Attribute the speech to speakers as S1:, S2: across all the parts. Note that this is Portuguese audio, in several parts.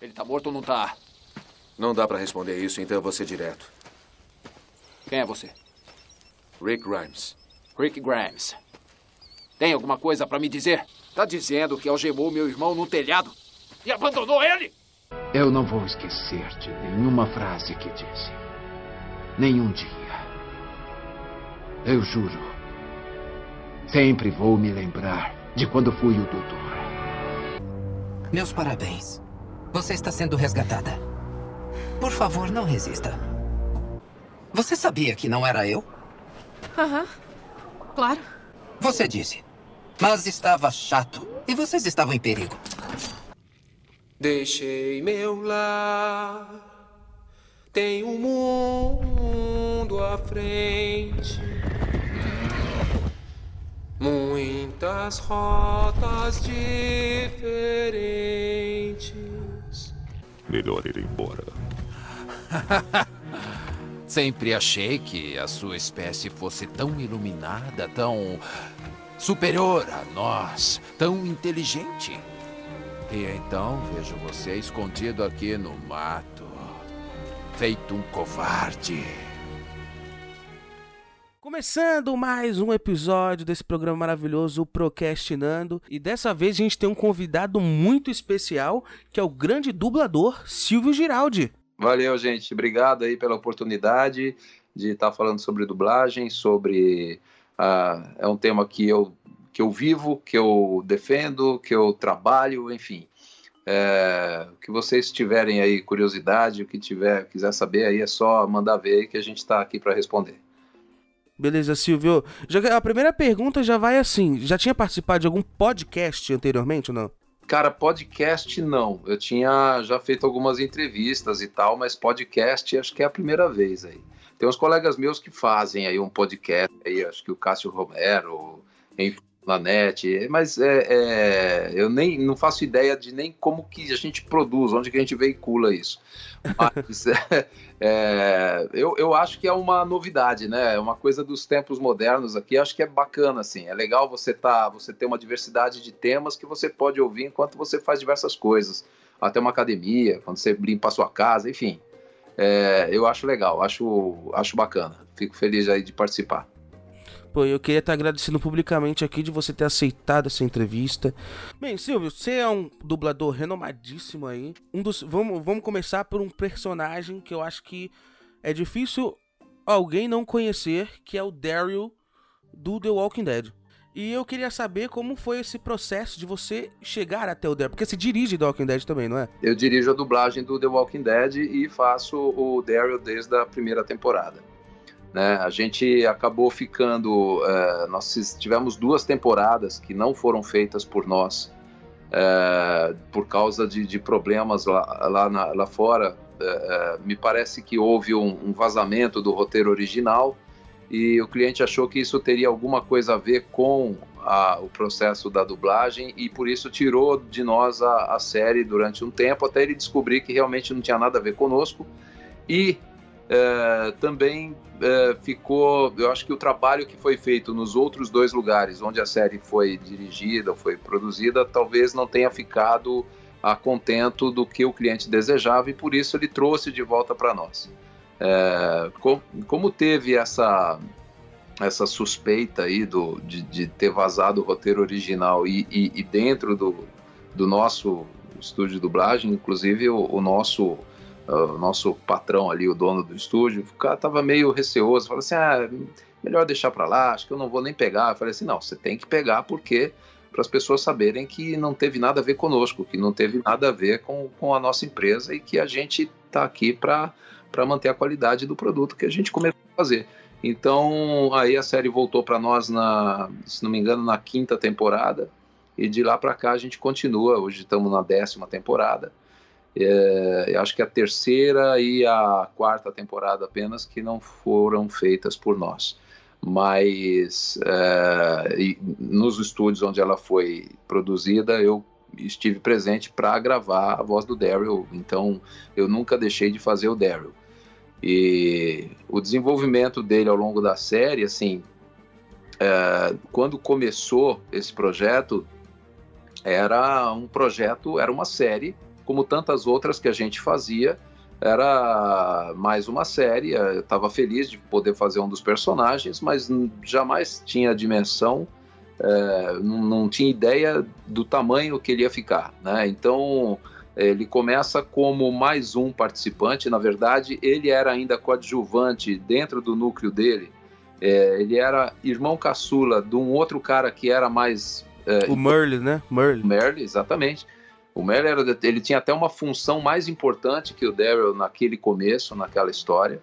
S1: Ele tá morto ou não tá?
S2: Não dá pra responder isso, então eu vou ser direto.
S1: Quem é você?
S2: Rick Grimes.
S1: Rick Grimes. Tem alguma coisa pra me dizer? Tá dizendo que algemou meu irmão no telhado e abandonou ele?
S3: Eu não vou esquecer de nenhuma frase que disse. Nenhum dia. Eu juro. Sempre vou me lembrar de quando fui o doutor.
S4: Meus parabéns. Você está sendo resgatada. Por favor, não resista. Você sabia que não era eu?
S5: Aham. Claro.
S4: Você disse. Mas estava chato. E vocês estavam em perigo.
S6: Deixei meu lar, tenho um mundo à frente. Muitas rotas diferentes.
S7: Melhor ir embora.
S1: Sempre achei que a sua espécie fosse tão iluminada, tão superior a nós, tão inteligente. E então vejo você escondido aqui no mato, feito um covarde.
S8: Começando mais um episódio desse programa maravilhoso, o Procrastinando. E dessa vez a gente tem um convidado muito especial, que é o grande dublador Silvio Giraldi.
S9: Valeu, gente. Obrigado aí pela oportunidade de estar falando sobre dublagem, sobre... Uh, é um tema que eu que eu vivo, que eu defendo, que eu trabalho, enfim. É, que vocês tiverem aí curiosidade, o que tiver, quiser saber aí, é só mandar ver que a gente está aqui para responder.
S8: Beleza, Silvio. Já, a primeira pergunta já vai assim: já tinha participado de algum podcast anteriormente ou não?
S9: Cara, podcast não. Eu tinha já feito algumas entrevistas e tal, mas podcast acho que é a primeira vez aí. Tem uns colegas meus que fazem aí um podcast aí, acho que o Cássio Romero, enfim, na net, mas é, é, eu nem não faço ideia de nem como que a gente produz, onde que a gente veicula isso. Mas é, eu, eu acho que é uma novidade, né? É uma coisa dos tempos modernos aqui. Acho que é bacana, assim. É legal você tá, você ter uma diversidade de temas que você pode ouvir enquanto você faz diversas coisas. Até uma academia, quando você limpa a sua casa, enfim. É, eu acho legal, acho, acho bacana. Fico feliz aí de participar.
S8: Pô, eu queria estar agradecendo publicamente aqui de você ter aceitado essa entrevista. Bem, Silvio, você é um dublador renomadíssimo aí. Um dos, vamos, vamos começar por um personagem que eu acho que é difícil alguém não conhecer, que é o Daryl do The Walking Dead. E eu queria saber como foi esse processo de você chegar até o Daryl, porque você dirige The Walking Dead também, não é?
S9: Eu dirijo a dublagem do The Walking Dead e faço o Daryl desde a primeira temporada. Né? A gente acabou ficando. É, nós tivemos duas temporadas que não foram feitas por nós, é, por causa de, de problemas lá, lá, na, lá fora. É, é, me parece que houve um, um, vazamento do roteiro original e o cliente achou que isso teria alguma coisa a ver com a, o processo da dublagem e por isso tirou de nós a, a série durante um tempo até ele descobrir que realmente não tinha nada a ver conosco e é, também é, ficou, eu acho que o trabalho que foi feito nos outros dois lugares onde a série foi dirigida, foi produzida, talvez não tenha ficado a contento do que o cliente desejava e por isso ele trouxe de volta para nós. É, com, como teve essa essa suspeita aí do, de, de ter vazado o roteiro original e, e, e dentro do, do nosso estúdio de dublagem, inclusive o, o nosso o nosso patrão ali, o dono do estúdio, o cara tava meio receoso, falou assim, ah, melhor deixar para lá, acho que eu não vou nem pegar. Eu falei assim, não, você tem que pegar porque para as pessoas saberem que não teve nada a ver conosco, que não teve nada a ver com, com a nossa empresa e que a gente está aqui para manter a qualidade do produto que a gente começou a fazer. Então, aí a série voltou para nós, na, se não me engano, na quinta temporada, e de lá para cá a gente continua. Hoje estamos na décima temporada. É, acho que a terceira e a quarta temporada apenas que não foram feitas por nós. Mas é, nos estúdios onde ela foi produzida, eu estive presente para gravar a voz do Daryl, então eu nunca deixei de fazer o Daryl. E o desenvolvimento dele ao longo da série, assim, é, quando começou esse projeto, era um projeto, era uma série como tantas outras que a gente fazia, era mais uma série. Eu estava feliz de poder fazer um dos personagens, mas jamais tinha dimensão, é, não, não, tinha ideia do tamanho que ele ia ficar. Né? Então ele começa como mais um participante. Na verdade, ele era ainda coadjuvante dentro do núcleo dele. É, ele era irmão caçula de um outro cara que era mais.
S8: É, o Merle, né?
S9: Merle. Merle, exatamente. O Merle era, ele tinha até uma função mais importante que o Daryl naquele começo, naquela história.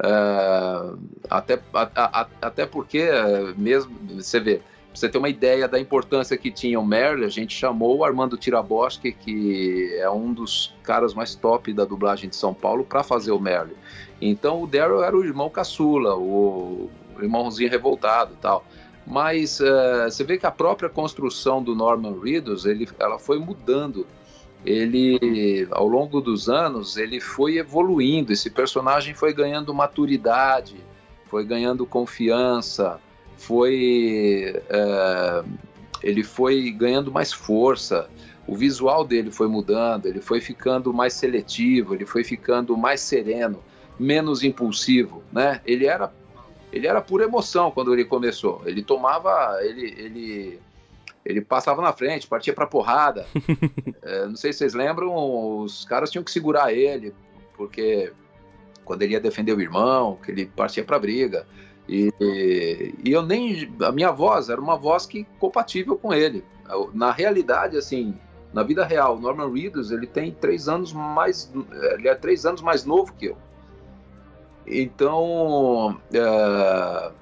S9: Uh, até, a, a, até porque, uh, mesmo, você vê, você ter uma ideia da importância que tinha o Merle, a gente chamou o Armando Tiraboschi, que é um dos caras mais top da dublagem de São Paulo, para fazer o Merle. Então o Daryl era o irmão caçula, o, irmãozinho revoltado tal mas uh, você vê que a própria construção do Norman Reedus, ele, ela foi mudando. Ele, ao longo dos anos, ele foi evoluindo. Esse personagem foi ganhando maturidade, foi ganhando confiança, foi, uh, ele foi ganhando mais força. O visual dele foi mudando, ele foi ficando mais seletivo, ele foi ficando mais sereno, menos impulsivo, né? Ele era ele era pura emoção quando ele começou. Ele tomava, ele, ele, ele passava na frente, partia para porrada. é, não sei se vocês lembram, os caras tinham que segurar ele, porque quando ele ia defender o irmão, que ele partia para briga. E, e, eu nem. A minha voz era uma voz que compatível com ele. Na realidade, assim, na vida real, Norman Reedus ele tem três anos mais. Ele é três anos mais novo que eu. Então, é,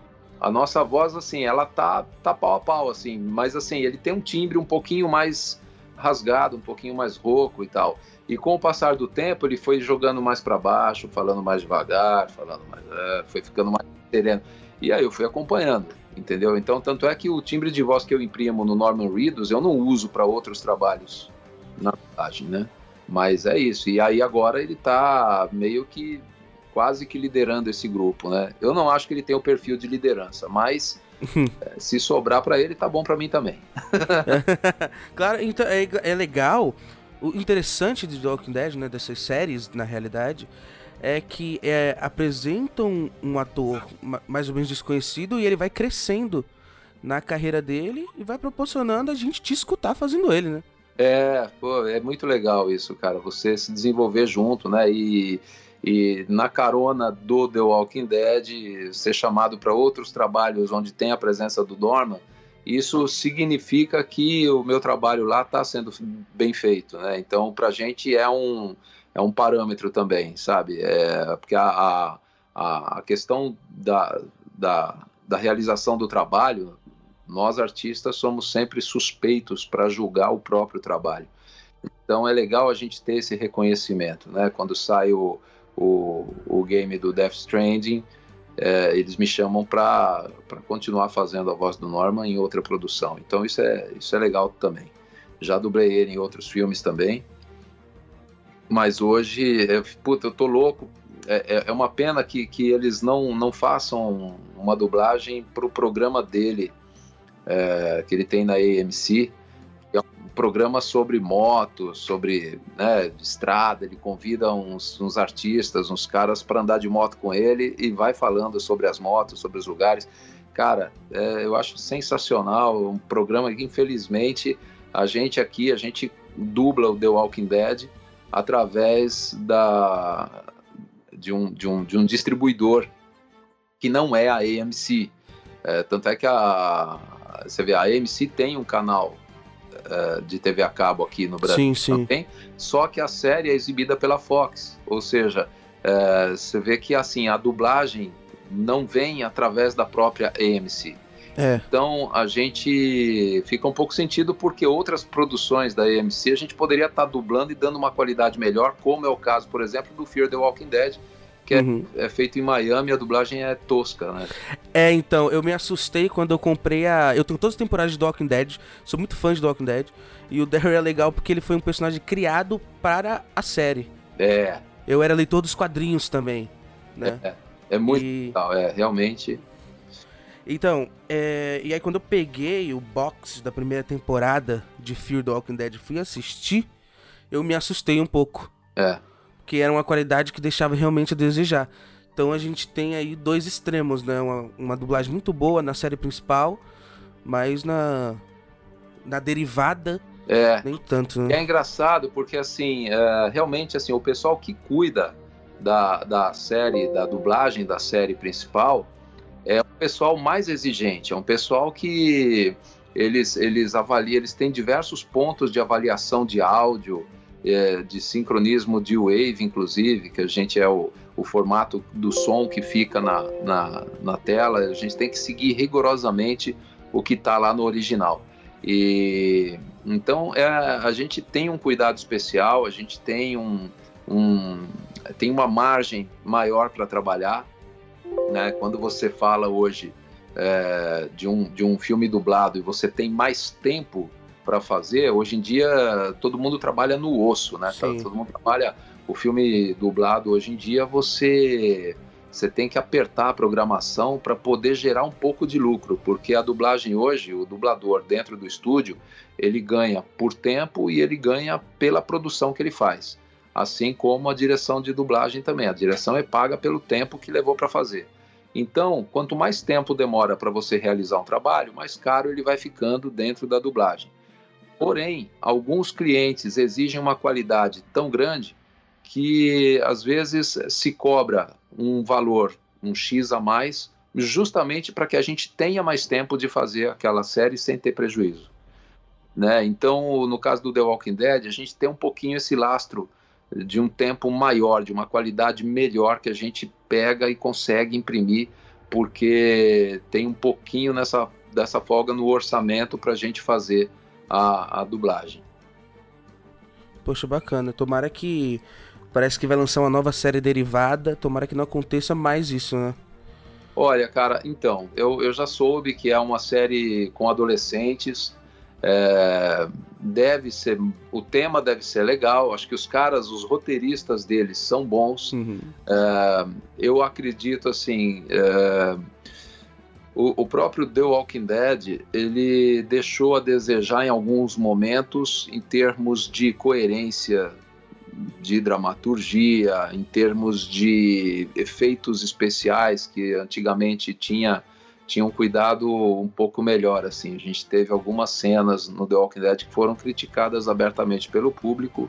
S9: a nossa voz, assim, ela tá, tá pau a pau, assim, mas assim, ele tem um timbre um pouquinho mais rasgado, um pouquinho mais rouco e tal. E com o passar do tempo, ele foi jogando mais para baixo, falando mais devagar, falando mais, é, foi ficando mais sereno. E aí eu fui acompanhando, entendeu? Então, tanto é que o timbre de voz que eu imprimo no Norman Reedus, eu não uso para outros trabalhos, na verdade, né? Mas é isso. E aí agora ele tá meio que quase que liderando esse grupo, né? Eu não acho que ele tem o perfil de liderança, mas é, se sobrar para ele, tá bom para mim também.
S8: claro, então é, é, legal. O interessante de The Walking Dead, né, dessas séries, na realidade, é que é, apresentam um ator mais ou menos desconhecido e ele vai crescendo na carreira dele e vai proporcionando a gente te escutar fazendo ele, né?
S9: É, pô, é muito legal isso, cara. Você se desenvolver junto, né? E e na carona do The Walking Dead ser chamado para outros trabalhos onde tem a presença do Dorman, isso significa que o meu trabalho lá está sendo bem feito, né? Então, para a gente é um, é um parâmetro também, sabe? É, porque a, a, a questão da, da, da realização do trabalho, nós artistas somos sempre suspeitos para julgar o próprio trabalho. Então, é legal a gente ter esse reconhecimento, né? Quando sai o o, o game do Death Stranding, é, eles me chamam para continuar fazendo a voz do Norman em outra produção. Então isso é, isso é legal também. Já dublei ele em outros filmes também. Mas hoje, é, puta, eu tô louco. É, é, é uma pena que, que eles não, não façam uma dublagem para o programa dele, é, que ele tem na AMC, programa sobre moto, sobre né, estrada. Ele convida uns, uns artistas, uns caras para andar de moto com ele e vai falando sobre as motos, sobre os lugares. Cara, é, eu acho sensacional. Um programa que, infelizmente, a gente aqui, a gente dubla o The Walking Dead através da, de, um, de, um, de um distribuidor que não é a AMC. É, tanto é que a, você vê, a AMC tem um canal uh, de TV a cabo aqui no Brasil
S8: sim,
S9: também, sim. só que a série é exibida pela Fox, ou seja, uh, você vê que assim a dublagem não vem através da própria AMC.
S8: É.
S9: Então a gente fica um pouco sentido porque outras produções da AMC a gente poderia estar tá dublando e dando uma qualidade melhor, como é o caso, por exemplo, do Fear the Walking Dead, que é, uhum. é, é, feito em Miami, a dublagem é tosca, né?
S8: É, então, eu me assustei quando eu comprei a. Eu tenho todas as temporadas de The Walking Dead, sou muito fã de The Walking Dead, e o Daryl é legal porque ele foi um personagem criado para a série.
S9: É.
S8: Eu era leitor dos quadrinhos também, né?
S9: É, é muito e... legal, é, realmente.
S8: Então, é... e aí quando eu peguei o box da primeira temporada de Fear the Walking Dead e fui assistir, eu me assustei um pouco.
S9: É.
S8: Que era uma qualidade que deixava realmente a desejar. Então a gente tem aí dois extremos, né? Uma, uma dublagem muito boa na série principal, mas na, na derivada
S9: é.
S8: nem tanto. Né?
S9: É engraçado porque assim, é, realmente assim, o pessoal que cuida da, da série, da dublagem da série principal, é o pessoal mais exigente, é um pessoal que eles, eles avaliam, eles têm diversos pontos de avaliação de áudio, é, de sincronismo de wave, inclusive, que a gente é o, o formato do som que fica na, na, na tela, a gente tem que seguir rigorosamente o que está lá no original. E então é, a gente tem um cuidado especial, a gente tem um, um tem uma margem maior para trabalhar, né? Quando você fala hoje é, de, um, de um filme dublado e você tem mais tempo para fazer, hoje em dia todo mundo trabalha no osso, né? Sim. Todo mundo trabalha. O filme dublado hoje em dia você você tem que apertar a programação para poder gerar um pouco de lucro, porque a dublagem hoje, o dublador dentro do estúdio, ele ganha por tempo e ele ganha pela produção que ele faz. Assim como a direção de dublagem também. A direção é paga pelo tempo que levou para fazer. Então, quanto mais tempo demora para você realizar um trabalho, mais caro ele vai ficando dentro da dublagem. Porém, alguns clientes exigem uma qualidade tão grande que às vezes se cobra um valor, um X a mais, justamente para que a gente tenha mais tempo de fazer aquela série sem ter prejuízo. Né? Então, no caso do The Walking Dead, a gente tem um pouquinho esse lastro de um tempo maior, de uma qualidade melhor que a gente pega e consegue imprimir, porque tem um pouquinho nessa, dessa folga no orçamento para a gente fazer a, a dublagem.
S8: Poxa, bacana. Tomara que. Parece que vai lançar uma nova série derivada. Tomara que não aconteça mais isso, né?
S9: Olha, cara, então, eu, eu já soube que é uma série com adolescentes. É, deve ser, o tema deve ser legal. Acho que os caras, os roteiristas deles são bons. Uhum. É, eu acredito assim. É, o, o, próprio The Walking Dead ele deixou a desejar em alguns momentos em termos de coerência de dramaturgia, em termos de efeitos especiais que antigamente tinha tinham um cuidado um pouco melhor. Assim, a gente teve algumas cenas no The Walking Dead que foram criticadas abertamente pelo público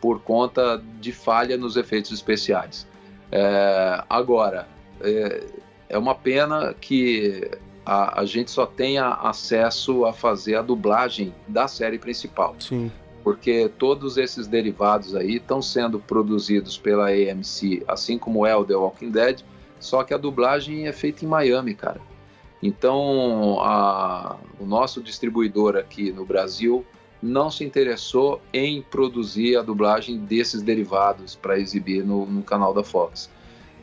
S9: por conta de falha nos efeitos especiais. É, agora, é, é, uma pena que a, a, gente só tenha acesso a fazer a dublagem da série principal.
S8: Sim.
S9: Porque todos esses derivados aí estão sendo produzidos pela AMC, assim como é o The Walking Dead, só que a dublagem é feita em Miami, cara. Então, a, o nosso distribuidor aqui no Brasil não se interessou em produzir a dublagem desses derivados para exibir no, no, canal da Fox.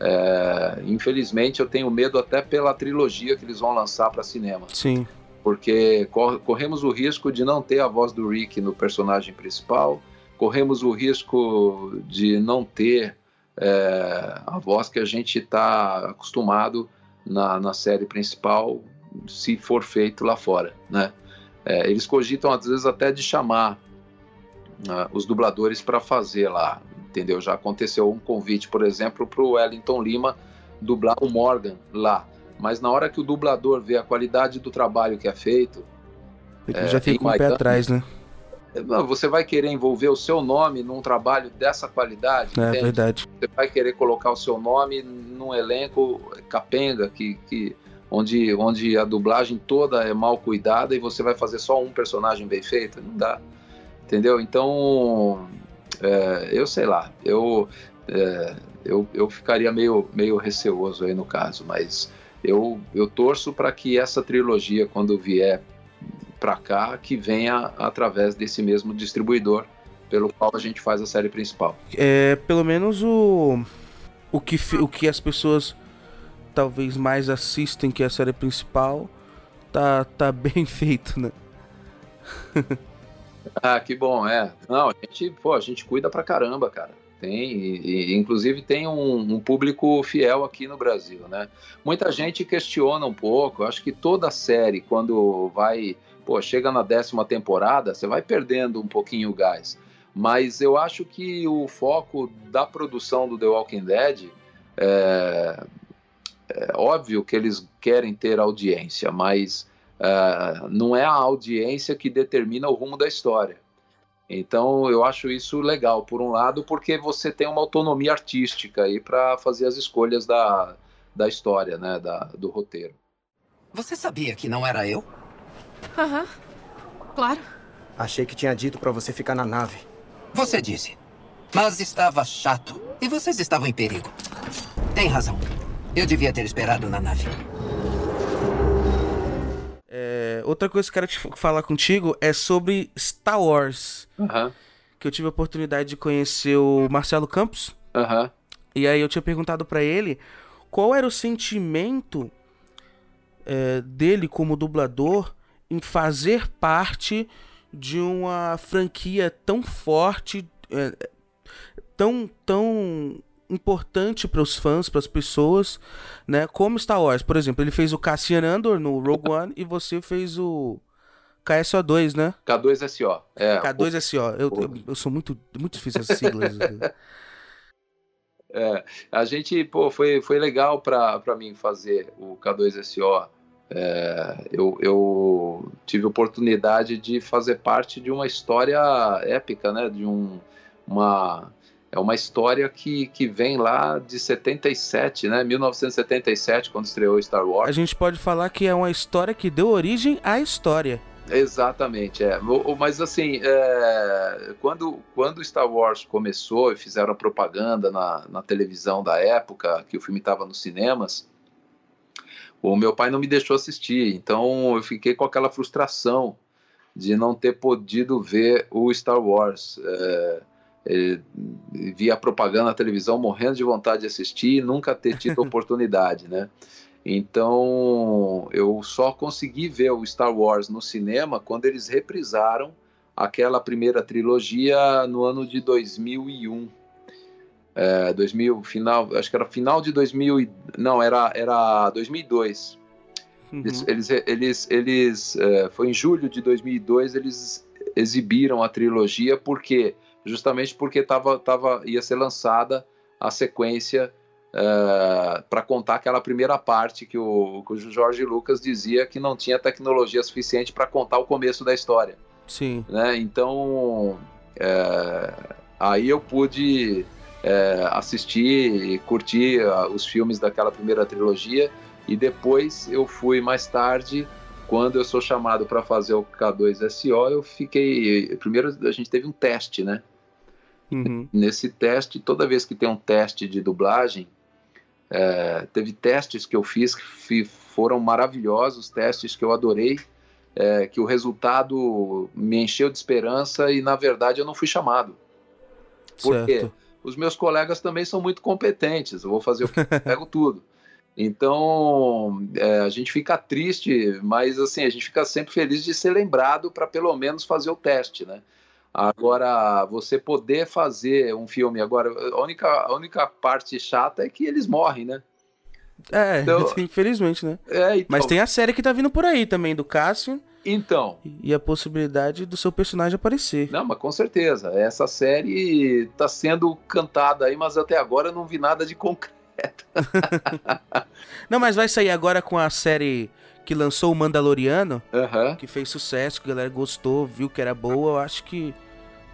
S9: É, infelizmente, eu tenho medo até pela trilogia que eles vão lançar para cinema.
S8: Sim.
S9: Porque cor, corremos o risco de não ter a voz do Rick no personagem principal, corremos o risco de não ter é, a voz que a gente está acostumado na, na série principal se for feito lá fora, né? É, eles cogitam às vezes até de chamar uh, os dubladores para fazer lá, entendeu? Já aconteceu um convite, por exemplo, para o Wellington Lima dublar o Morgan lá, mas na hora que o dublador vê a qualidade do trabalho que é feito,
S8: ele é, já fica um pé atrás, né?
S9: Você vai querer envolver o seu nome num trabalho dessa qualidade?
S8: É entende? verdade.
S9: Você vai querer colocar o seu nome num elenco capenga que, que onde, onde a dublagem toda é mal cuidada e você vai fazer só um personagem bem feito? Não dá. Entendeu? Então, é, eu sei lá, eu, é, eu, eu ficaria meio, meio receoso aí no caso, mas eu, eu torço para que essa trilogia, quando vier para cá que venha através desse mesmo distribuidor pelo qual a gente faz a série principal.
S8: É, pelo menos o o que o que as pessoas talvez mais assistem que é a série principal tá tá bem feito, né?
S9: ah, que bom, é. Não, a gente, pô, a gente cuida pra caramba, cara. Tem, e, e, inclusive tem um, um, público fiel aqui no Brasil, né? Muita gente questiona um pouco, acho que toda série, quando vai pô, chega na décima temporada, você vai perdendo um pouquinho o gás. Mas eu acho que o foco da produção do The Walking Dead é, é óbvio que eles querem ter audiência, mas é, não é a audiência que determina o rumo da história. Então eu acho isso legal, por um lado, porque você tem uma autonomia artística aí para fazer as escolhas da, da história, né, da, do roteiro.
S4: Você sabia que não era eu?
S5: Aham, uhum. claro.
S10: Achei que tinha dito para você ficar na nave.
S4: Você disse. Mas estava chato. E vocês estavam em perigo. Tem razão. Eu devia ter esperado na nave.
S8: É, outra coisa que eu quero te falar contigo é sobre Star Wars.
S9: Uhum.
S8: Que eu tive a oportunidade de conhecer o Marcelo Campos.
S9: Uhum.
S8: E aí eu tinha perguntado para ele qual era o sentimento é, dele como dublador em fazer parte de uma franquia tão forte, é, tão, tão importante para os fãs, para as pessoas, né? Como Star Wars, por exemplo, ele fez o Cassian Andor no Rogue One e você fez o KSO2, né?
S9: K2SO. É,
S8: K2SO. Eu, eu, eu, sou muito, muito difícil essas siglas.
S9: é, a gente, pô, foi, foi legal para mim fazer o K2SO. É, eu, eu tive oportunidade de fazer parte de uma história épica, né? De um, uma é uma história que, que vem lá de 77, né? 1977, quando estreou Star Wars.
S8: A gente pode falar que é uma história que deu origem à história.
S9: Exatamente, é. Mas assim, é... quando, quando Star Wars começou e fizeram propaganda na, na televisão da época, que o filme estava nos cinemas, o meu pai não me deixou assistir, então eu fiquei com aquela frustração de não ter podido ver o Star Wars. É é, via propaganda na televisão, morrendo de vontade de assistir e nunca ter tido oportunidade, né? Então, eu só consegui ver o Star Wars no cinema quando eles reprisaram aquela primeira trilogia no ano de 2001. É, 2000, final, acho que era final de 2000, não, era, era 2002. Uhum. Eles, eles, eles, eles é, foi em julho de 2002 eles exibiram a trilogia porque justamente porque tava, tava, ia ser lançada a sequência uh, eh, para contar aquela primeira parte que o, que o Jorge Lucas dizia que não tinha tecnologia suficiente para contar o começo da história.
S8: Sim.
S9: Né? Então, é, aí eu pude é, assistir e curtir uh, os filmes daquela primeira trilogia e depois eu fui mais tarde quando eu sou chamado para fazer o K2SO, eu fiquei. Primeiro a gente teve um teste, né?
S8: Uhum.
S9: Nesse teste, toda vez que tem um teste de dublagem, é, teve testes que eu fiz que foram maravilhosos, testes que eu adorei, é, que o resultado me encheu de esperança e, na verdade, eu não fui chamado. Por quê? Os meus colegas também são muito competentes, eu vou fazer o que pego tudo. Então, é, a gente fica triste, mas assim, a gente fica sempre feliz de ser lembrado para pelo menos fazer o teste, né? Agora, você poder fazer um filme, agora, a única, a única parte chata é que eles morrem, né?
S8: É, então, infelizmente, né?
S9: É, então...
S8: Mas tem a série que tá vindo por aí também, do Cassian.
S9: Então.
S8: E a possibilidade do seu personagem aparecer.
S9: Não, mas com certeza. Essa série tá sendo cantada aí, mas até agora eu não vi nada de concreto.
S8: não, mas vai sair agora com a série que lançou o Mandaloriano,
S9: uhum.
S8: que fez sucesso, que a galera gostou, viu que era boa, eu acho que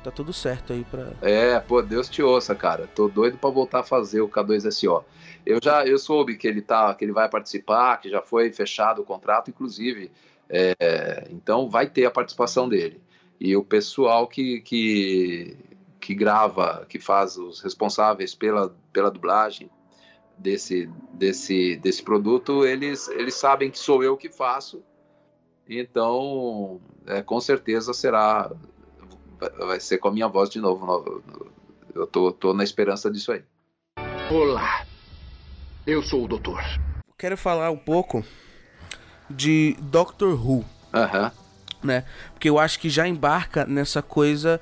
S8: tá tudo certo aí pra.
S9: É, pô, Deus te ouça, cara. Tô doido para voltar a fazer o K2SO. Eu já eu soube que ele tá, que ele vai participar, que já foi fechado o contrato, inclusive. É, então vai ter a participação dele. E o pessoal que, que, que grava, que faz os responsáveis pela, pela dublagem desse, desse, desse produto, eles, eles sabem que sou eu que faço. Então, é, com certeza será vai ser com a minha voz de novo. Eu tô, tô na esperança disso aí.
S3: Olá, eu sou o doutor.
S8: Quero falar um pouco de Doctor Who.
S9: Aham.
S8: Né? Porque eu acho que já embarca nessa coisa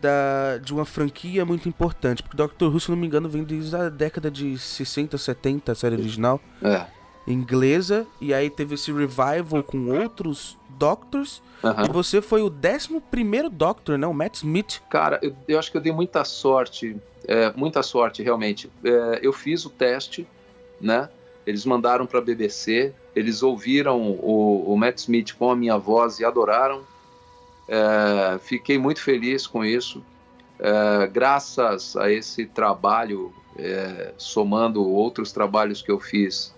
S8: da, de uma franquia muito importante. Porque Doctor Who, se não me engano, vem desde a década de 60, 70, a série original.
S9: É.
S8: inglesa, e aí teve esse revival com outros Doctors. E você foi o 11 primeiro Doctor, né? O Matt Smith.
S9: Cara, eu, eu acho que eu dei muita sorte, é, muita sorte realmente. É, eu fiz o teste, né? Eles mandaram para a BBC, eles ouviram o, o Matt Smith com a minha voz e adoraram. É, fiquei muito feliz com isso. É, graças a esse trabalho, é, somando outros trabalhos que eu fiz,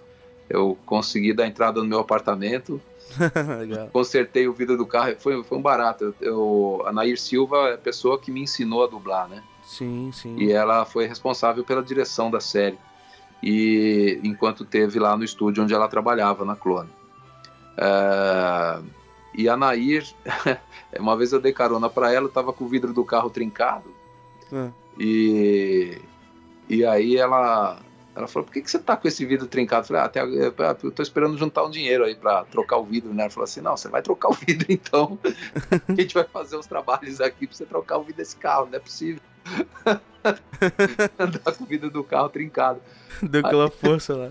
S9: eu consegui dar entrada no meu apartamento. Consertei o vidro do carro, foi, foi um barato. Eu, eu- a Nair Silva é a pessoa que me ensinou a dublar, né?
S8: Sim, sim.
S9: E ela foi responsável pela direção da série. E enquanto teve lá no estúdio onde ela trabalhava, na Clone. E a Nair, uma vez eu dei carona para ela, eu tava com o vidro do carro trincado.
S8: É.
S9: E, e aí ela, ela falou: por que, que você tá com esse vidro trincado? Eu falei: ah, até, eu tô esperando juntar um dinheiro aí para trocar o vidro, né? Ela falou assim: não, você vai trocar o vidro então. a gente vai fazer os trabalhos aqui pra você trocar o vidro desse carro, não é possível. Andar com o vidro do carro trincado.
S8: Deu aquela força lá.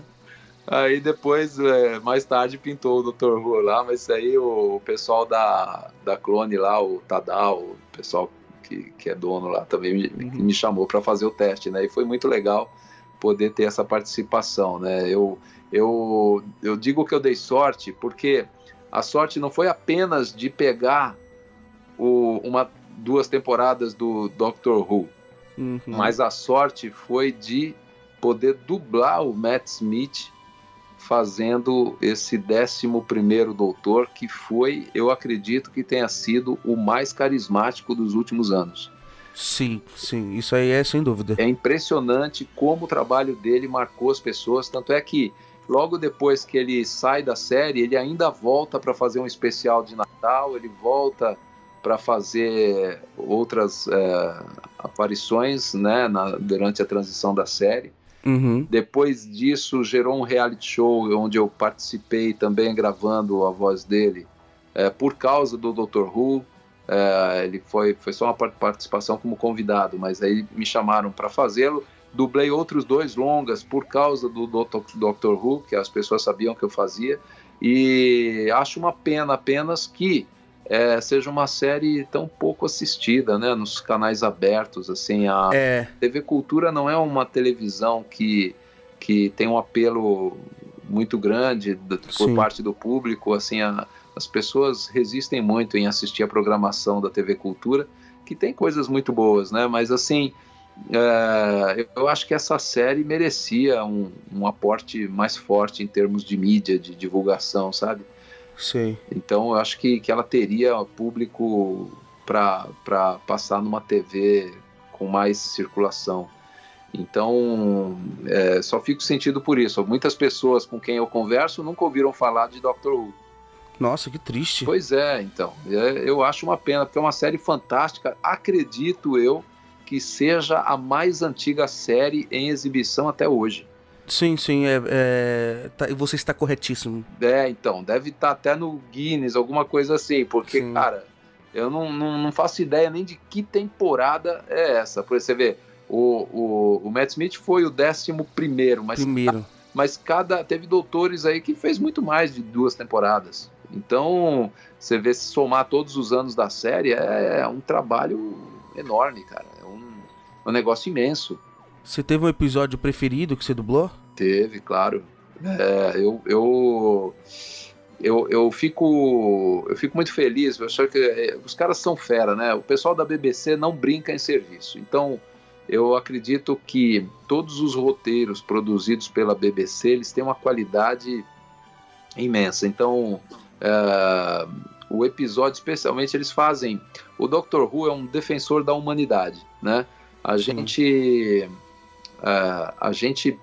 S9: Aí depois, é, mais tarde, pintou o Dr. Who lá, mas aí o pessoal da, da clone lá, o Tadal, o pessoal que, que é dono lá também me, me chamou para fazer o teste, né? E foi muito legal poder ter essa participação, né? Eu, eu, eu digo que eu dei sorte porque a sorte não foi apenas de pegar o, uma, duas temporadas do Doctor Who,
S8: Uhum.
S9: mas a sorte foi de poder dublar o Matt Smith fazendo esse 11 primeiro doutor, que foi, eu acredito que tenha sido o mais carismático dos últimos anos.
S8: Sim, sim. Isso aí é sem dúvida.
S9: É impressionante como o trabalho dele marcou as pessoas, tanto é que logo depois que ele sai da série, ele ainda volta para fazer um especial de Natal, ele volta para fazer outras é, aparições né, na- durante a transição da série.
S8: Uhum.
S9: Depois disso, gerou um reality show onde eu participei também gravando a voz dele é, por causa do Dr. Who. É, ele foi, foi só uma par- participação como convidado, mas aí me chamaram para fazê-lo. Dublei outros dois longas por causa do Dr. Dr. Who, que as pessoas sabiam que eu fazia. E acho uma pena apenas que é, seja uma série tão pouco assistida, né, nos canais abertos, assim, a
S8: É.
S9: TV Cultura não é uma televisão que, que tem um apelo muito grande do- por parte do público, assim, a- as pessoas resistem muito em assistir a programação da TV Cultura, que tem coisas muito boas, né, mas assim, é, eu- eu acho que essa série merecia um, um aporte mais forte em termos de mídia, de divulgação, sabe?
S8: Sim.
S9: Então eu acho que, que ela teria público para passar numa TV com mais circulação. Então é, só fico sentido por isso. Muitas pessoas com quem eu converso nunca ouviram falar de Doctor Who.
S8: Nossa, que triste.
S9: Pois é, então. É, eu acho uma pena, porque é uma série fantástica. Acredito eu que seja a mais antiga série em exibição até hoje.
S8: Sim, sim, é, é, tá- e você está corretíssimo.
S9: É, então, deve estar até no Guinness, alguma coisa assim, porque,
S8: Sim.
S9: cara, eu não, não, não faço ideia nem de que temporada é essa. Por você ver, o, o, o Matt Smith foi o décimo primeiro, mas,
S8: Primeiro.
S9: mas cada. Teve doutores aí que fez muito mais de duas temporadas. Então, você vê se somar todos os anos da série, é, é um trabalho enorme, cara. É um, é um negócio imenso.
S8: Você teve um episódio preferido que você dublou?
S9: Teve, claro. É, eu, eu, eu, eu, fico, eu fico muito feliz. Eu acho que é, os caras são fera, né? O pessoal da BBC não brinca em serviço. Então, eu acredito que todos os roteiros produzidos pela BBC eles têm uma qualidade imensa. Então, é, o episódio, especialmente, eles fazem. O Doctor Who é um defensor da humanidade, né? A gente, é, a gente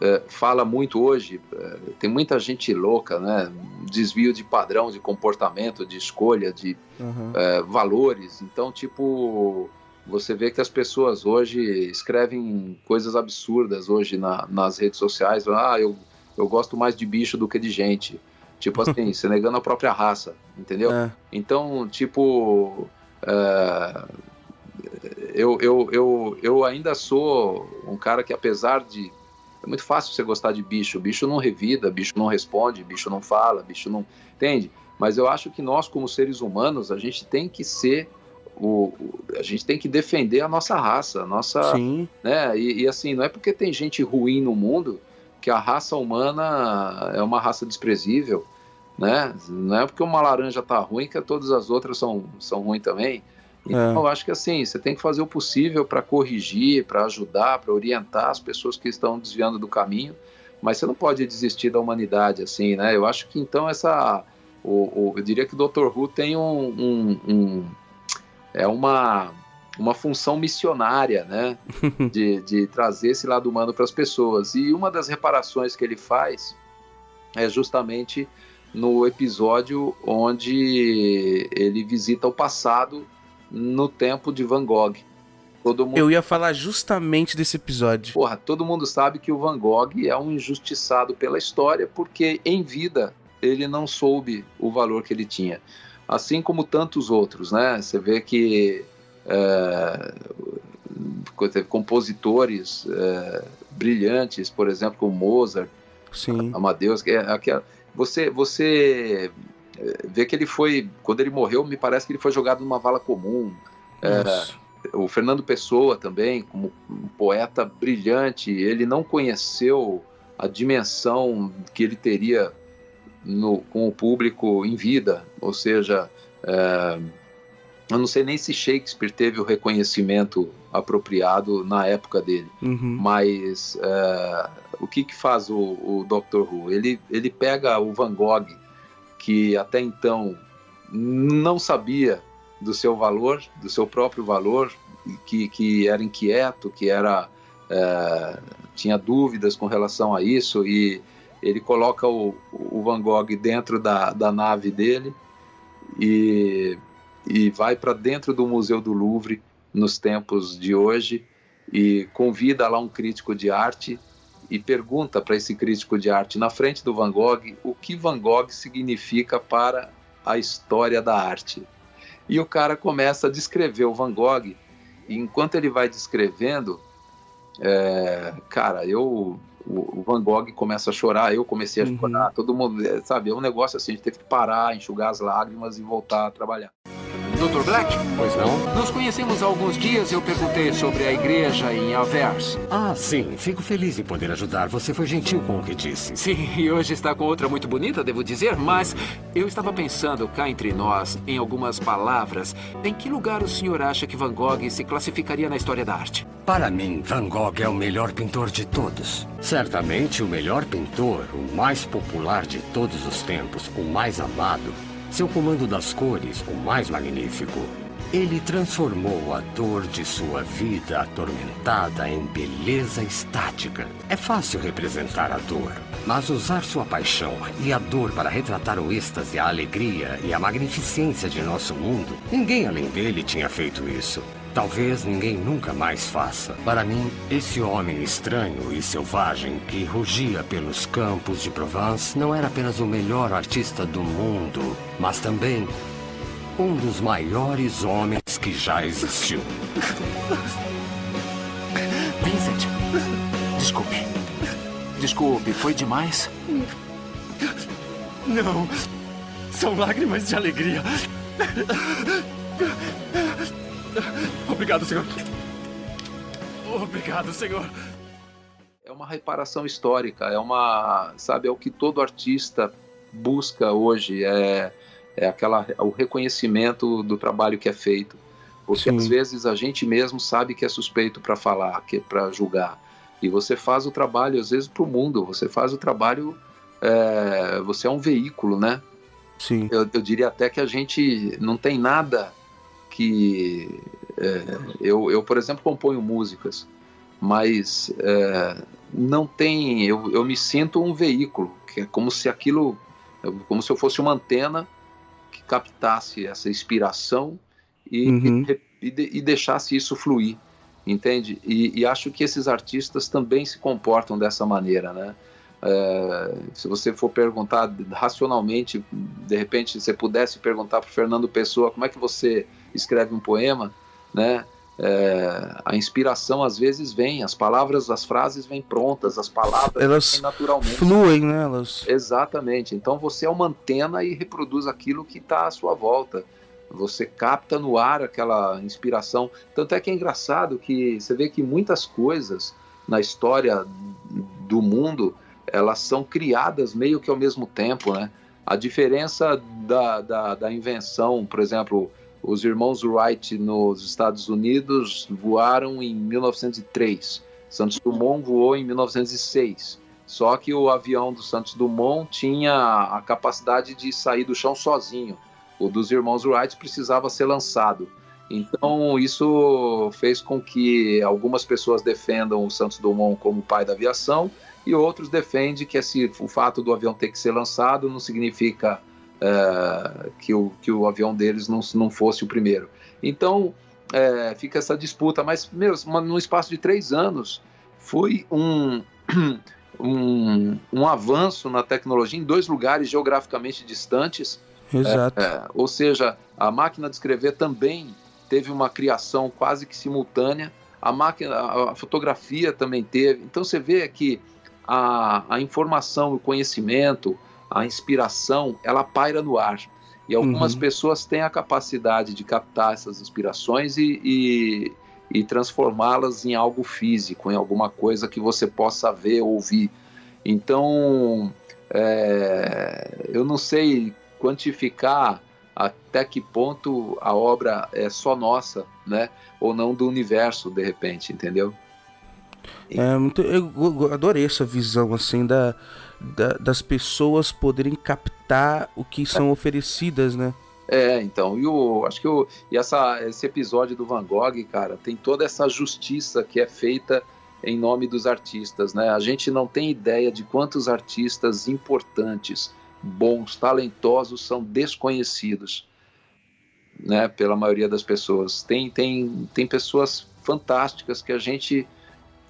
S9: é, fala muito hoje. é, tem muita gente louca, né? Desvio de padrão de comportamento, de escolha, de
S8: Uhum.
S9: valores. Então, tipo, você vê que as pessoas hoje escrevem coisas absurdas hoje na- nas redes sociais. Ah, eu, eu gosto mais de bicho do que de gente. Tipo assim, se negando a própria raça, entendeu?
S8: É.
S9: Então, tipo, é, eu, eu, eu, eu ainda sou um cara que, apesar de É muito fácil você gostar de bicho. Bicho não revida, bicho não responde, bicho não fala, bicho não. Entende? Mas eu acho que nós, como seres humanos, a gente tem que ser. O, a gente tem que defender a nossa raça, a nossa.
S8: Sim.
S9: Né? E, e assim, não é porque tem gente ruim no mundo que a raça humana é uma raça desprezível, né? Não é porque uma laranja tá ruim que todas as outras são, são ruins também. Então,
S8: É.
S9: eu acho que assim, você tem que fazer o possível para corrigir, para ajudar, para orientar as pessoas que estão desviando do caminho, mas você não pode desistir da humanidade, assim, né? Eu acho que então essa. O, o- eu diria que o Dr. Who tem um. um- um- é uma, uma função missionária, né? de, de trazer esse lado humano para as pessoas. E uma das reparações que ele faz é justamente no episódio onde ele visita o passado no tempo de Van Gogh. Todo mundo,
S8: Eu ia falar justamente desse episódio.
S9: porra, todo mundo sabe que o Van Gogh é um injustiçado pela história porque em vida ele não soube o valor que ele tinha. Assim como tantos outros, né? Você vê que é, compositores é, brilhantes, por exemplo, como Mozart,
S8: Sim.
S9: Amadeus, é aquela, você, você é, vê que ele foi, quando ele morreu, me parece que ele foi jogado numa vala comum. É, o Fernando Pessoa também, como um poeta brilhante, ele não conheceu a dimensão que ele teria no, com o público em vida, ou seja, é, eu não sei nem se Shakespeare teve o reconhecimento apropriado na época dele.
S8: Uhum.
S9: Mas é, o que, que faz o, o Dr. Who? Ele, ele pega o Van Gogh, que até então não sabia do seu valor, do seu próprio valor, que, que era inquieto, que era é, tinha dúvidas com relação a isso, e ele coloca o, o Van Gogh dentro da, da nave dele e, e vai para dentro do Museu do Louvre nos tempos de hoje e convida lá um crítico de arte e pergunta para esse crítico de arte na frente do Van Gogh o que Van Gogh significa para a história da arte. E o cara começa a descrever o Van Gogh e enquanto ele vai descrevendo, é, cara, eu o, Van Gogh começa a chorar, eu comecei a
S8: Uhum.
S9: chorar, todo mundo, é, sabe, é um negócio assim, a gente teve que parar, enxugar as lágrimas e voltar a trabalhar.
S11: Dr. Black?
S12: Pois não?
S11: Nos conhecemos há alguns dias e eu perguntei sobre a igreja em Avers.
S12: Ah, sim. Fico feliz em poder ajudar. Você foi gentil com o que disse.
S11: Sim, e hoje está com outra muito bonita, devo dizer, mas eu estava pensando cá entre nós, em algumas palavras, em que lugar o senhor acha que Van Gogh se classificaria na história da arte?
S12: Para mim, Van Gogh é o melhor pintor de todos. Certamente o melhor pintor, o mais popular de todos os tempos, o mais amado. Seu comando das cores, o mais magnífico. Ele transformou a dor de sua vida atormentada em beleza estática. É fácil representar a dor, mas usar sua paixão e a dor para retratar o êxtase, a alegria e a magnificência de nosso mundo, ninguém além dele tinha feito isso. Talvez ninguém nunca mais faça. Para mim, esse homem estranho e selvagem que rugia pelos campos de Provence não era apenas o melhor artista do mundo, mas também um dos maiores homens que já existiu.
S11: Vincent, desculpe. Desculpe, foi demais?
S13: Não. São lágrimas de alegria. Obrigado, senhor. Obrigado, senhor.
S9: É uma reparação histórica, é uma, sabe, é o que todo artista busca hoje, é, é aquela, o reconhecimento do trabalho que é feito. Porque
S8: Sim.
S9: às vezes a gente mesmo sabe que é suspeito para falar, que é para julgar. E você faz o trabalho, às vezes, para o mundo, você faz o trabalho, é, você é um veículo, né?
S8: Sim.
S9: Eu, eu diria até que a gente não tem nada que. é, eu, eu, por exemplo, componho músicas, mas é, não tem. Eu, eu me sinto um veículo, que é como se aquilo. como se eu fosse uma antena que captasse essa inspiração e,
S8: Uhum.
S9: e, e e deixasse isso fluir, entende? E, e acho que esses artistas também se comportam dessa maneira, né? É, se você for perguntar racionalmente, de repente, se você pudesse perguntar para Fernando Pessoa como é que você escreve um poema, né? é, a inspiração às vezes vem, as palavras, as frases vêm prontas, as palavras
S8: Elas
S9: vêm naturalmente.
S8: fluem, né? Elas...
S9: Exatamente. Então você é uma antena e reproduz aquilo que está à sua volta. Você capta no ar aquela inspiração. Tanto é que é engraçado que você vê que muitas coisas na história do mundo elas são criadas meio que ao mesmo tempo, né? A diferença da, da, da invenção, por exemplo, os irmãos Wright nos Estados Unidos voaram em 1903. Santos Dumont voou em 1906. Só que o avião do Santos Dumont tinha a capacidade de sair do chão sozinho. O dos irmãos Wright precisava ser lançado. Então, isso fez com que algumas pessoas defendam o Santos Dumont como pai da aviação e outros defendem que esse, o fato do avião ter que ser lançado não significa é, que, o, que o avião deles não, não fosse o primeiro. Então, é, fica essa disputa, mas, meu, no espaço de três anos, foi um, um, um avanço na tecnologia em dois lugares geograficamente distantes.
S8: Exato.
S9: É, ou seja, a máquina de escrever também teve uma criação quase que simultânea, a máquina, a fotografia também teve. Então você vê que a, a informação, o conhecimento, a inspiração, ela paira no ar. E algumas uhum. pessoas têm a capacidade de captar essas inspirações e, e, e transformá-las em algo físico, em alguma coisa que você possa ver, ouvir. Então, é, eu não sei quantificar até que ponto a obra é só nossa, né? Ou não do universo, de repente, entendeu?
S8: É, muito, eu adorei essa visão, assim, da, da, das pessoas poderem captar o que são oferecidas, né?
S9: É, então, e o, acho que o, e essa, esse episódio do Van Gogh, cara, tem toda essa justiça que é feita em nome dos artistas, né? A gente não tem ideia de quantos artistas importantes, bons, talentosos são desconhecidos, né? Pela maioria das pessoas. Tem, tem, tem pessoas fantásticas que a gente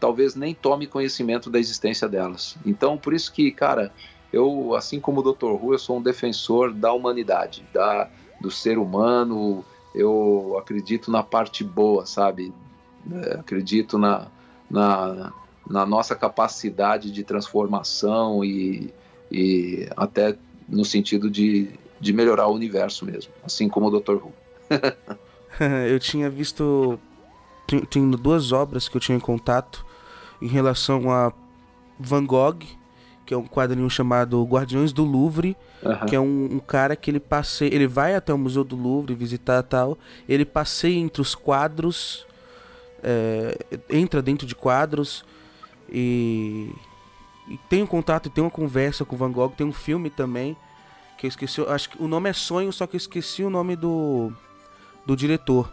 S9: talvez nem tome conhecimento da existência delas. Então, por isso que, cara, eu, assim como o Dr. Who, eu sou um defensor da humanidade, da, do ser humano. Eu acredito na parte boa, sabe? É, acredito na, na, na, nossa capacidade de transformação e, e até no sentido de, de melhorar o universo mesmo, assim como o Dr. Who.
S8: eu tinha visto. Tem duas obras que eu tinha em contato em relação a Van Gogh, que é um quadrinho chamado Guardiões do Louvre, uhum. que é um, um, cara que ele passeia, ele vai até o Museu do Louvre visitar tal, ele passeia entre os quadros, é, entra dentro de quadros e, e tem um contato, tem uma conversa com Van Gogh, tem um filme também que eu esqueci, acho que o nome é Sonho, só que eu esqueci o nome do do diretor.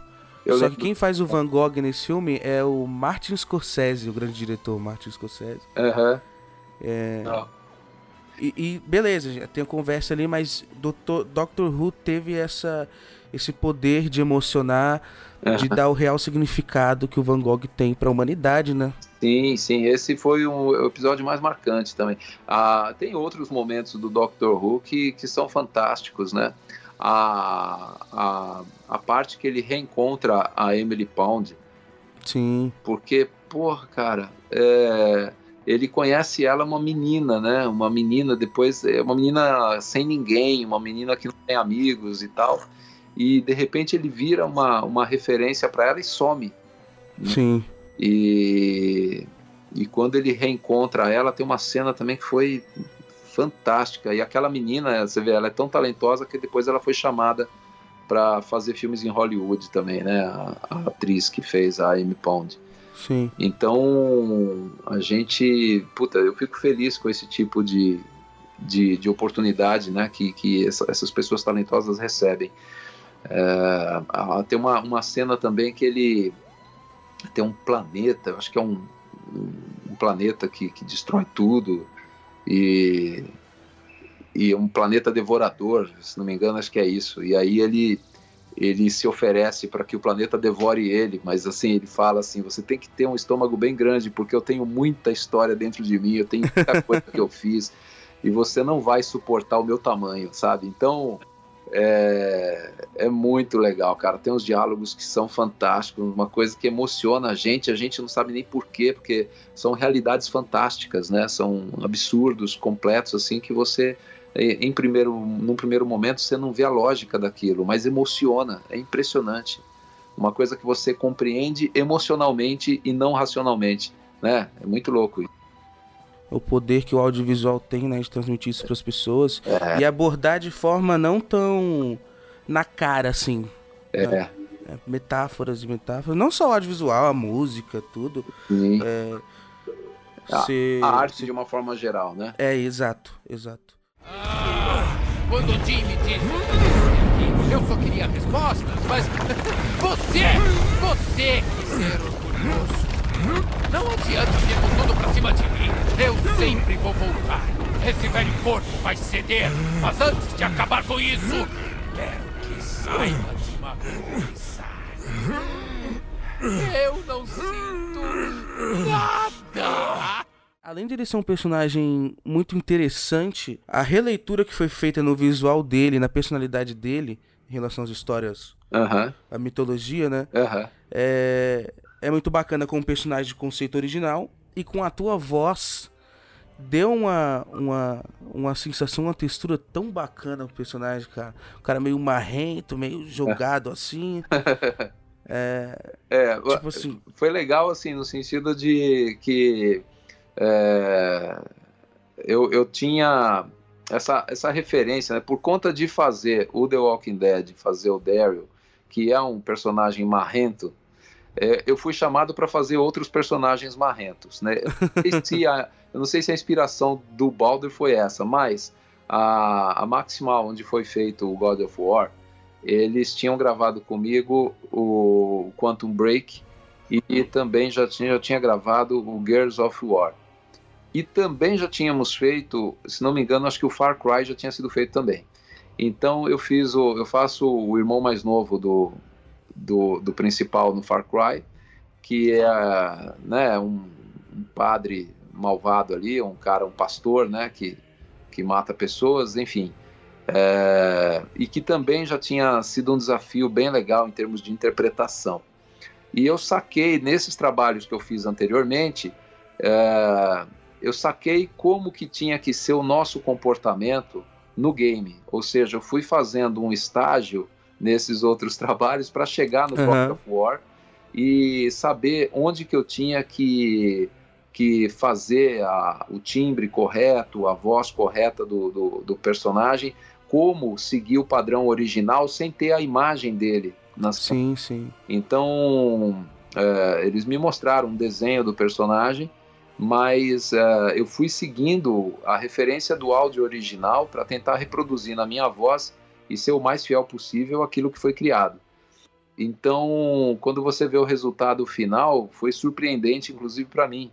S8: Eu Só lembro... que quem faz o Van Gogh nesse filme é o Martin Scorsese, o grande diretor Martin Scorsese.
S9: Aham. Uhum.
S8: É... E, e, beleza, tem a conversa ali, mas Dr. Doctor Who teve essa, esse poder de emocionar, uhum. de dar o real significado que o Van Gogh tem para a humanidade, né?
S9: Sim, sim, esse foi um, o episódio mais marcante também. Ah, tem outros momentos do Doctor Who que, que são fantásticos, né? A, a, a parte que ele reencontra a Emily Pound.
S8: Sim.
S9: Porque, porra, cara, é, ele conhece ela uma menina, né? Uma menina, depois, é uma menina sem ninguém, uma menina que não tem amigos e tal. E de repente ele vira uma, uma referência para ela e some.
S8: Né? Sim.
S9: E, e quando ele reencontra ela, tem uma cena também que foi fantástica. E aquela menina, você vê, ela é tão talentosa que depois ela foi chamada para fazer filmes em Hollywood também, né? A, a, atriz que fez a Amy Pond.
S8: Sim.
S9: Então, a gente, puta, eu fico feliz com esse tipo de, de, de oportunidade, né? Que, que essa, essas pessoas talentosas recebem. É, tem uma, uma cena também que ele tem um planeta, acho que é um, um planeta que, que destrói tudo e, e um planeta devorador, se não me engano, acho que é isso. E aí ele ele se oferece para que o planeta devore ele, mas assim, ele fala assim: você tem que ter um estômago bem grande, porque eu tenho muita história dentro de mim, eu tenho muita coisa que eu fiz, e você não vai suportar o meu tamanho, sabe? Então, É, é muito legal, cara. Tem uns diálogos que são fantásticos, uma coisa que emociona a gente, a gente não sabe nem porquê, porque são realidades fantásticas, né? São absurdos, completos, assim, que você, em primeiro, num primeiro momento, você não vê a lógica daquilo, mas emociona, é impressionante. Uma coisa que você compreende emocionalmente e não racionalmente, né? É muito louco isso
S8: o poder que o audiovisual tem, né, de transmitir isso para as pessoas é. e abordar de forma não tão na cara assim.
S9: É. Né?
S8: é metáforas e metáforas, não só o audiovisual, a música, tudo.
S9: Sim. É, a, se, a arte se... de uma forma geral, né?
S8: É, exato, exato.
S1: Ah, quando o Jimmy disse eu só queria respostas, mas você, você quis ser orgulhoso. Não adianta vir com tudo pra cima de mim. Eu sempre vou voltar. Esse velho corpo vai ceder. Mas antes de acabar com isso, quero que saiba de uma coisa. Eu não sinto nada.
S8: Além de ele ser um personagem muito interessante, a releitura que foi feita no visual dele, na personalidade dele, em relação às histórias,
S9: uhum.
S8: a mitologia, né?
S9: Uhum.
S8: É, é muito bacana com o personagem de conceito original e com a tua voz deu uma, uma, uma sensação, uma textura tão bacana pro personagem, cara. O cara meio marrento, meio jogado assim.
S9: É, é tipo assim. Foi legal, assim, no sentido de que é, eu, eu tinha essa, essa referência, né? Por conta de fazer o The Walking Dead, fazer o Daryl, que é um personagem marrento, é, eu fui chamado para fazer outros personagens marrentos, né? Eu não, se a, eu não sei se a inspiração do Baldur foi essa, mas a, a Maximal, onde foi feito o God of War, eles tinham gravado comigo o Quantum Break e, também já tinha, já tinha gravado o Gears of War. E também já tínhamos feito, se não me engano, acho que o Far Cry já tinha sido feito também. Então eu fiz o, eu faço o irmão mais novo do, do, do principal no Far Cry, que é né, um, um, padre malvado ali, um cara, um pastor, né, que, que mata pessoas, enfim. É, e que também já tinha sido um desafio bem legal em termos de interpretação. E eu saquei, nesses trabalhos que eu fiz anteriormente, é, eu saquei como que tinha que ser o nosso comportamento no game. Ou seja, eu fui fazendo um estágio nesses outros trabalhos para chegar no uhum. God of War e saber onde que eu tinha que, que fazer a, o timbre correto, a voz correta do, do, do, personagem, como seguir o padrão original sem ter a imagem dele. Nas...
S8: Sim, sim.
S9: Então, é, eles me mostraram um desenho do personagem, mas é, eu fui seguindo a referência do áudio original para tentar reproduzir na minha voz e ser o mais fiel possível aquilo que foi criado. Então, quando você vê o resultado final, foi surpreendente, inclusive para mim.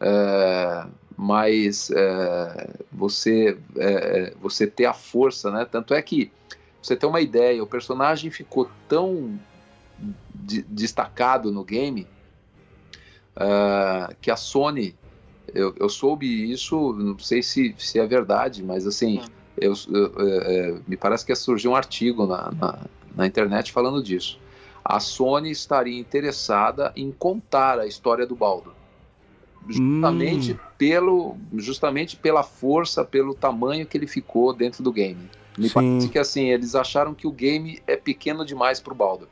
S9: É, mas é, você é, você ter a força, né? Tanto é que você tem uma ideia, o personagem ficou tão de, destacado no game é, que a Sony, eu, eu, soube isso, não sei se, se é verdade, mas assim, eu, eu, é, me parece que surgiu um artigo na, na, na, internet falando disso. A Sony estaria interessada em contar a história do Baldo. Justamente, hum. pelo, justamente pela força, pelo tamanho que ele ficou dentro do game. Me Sim. parece que assim, eles acharam que o game é pequeno demais para o Baldo.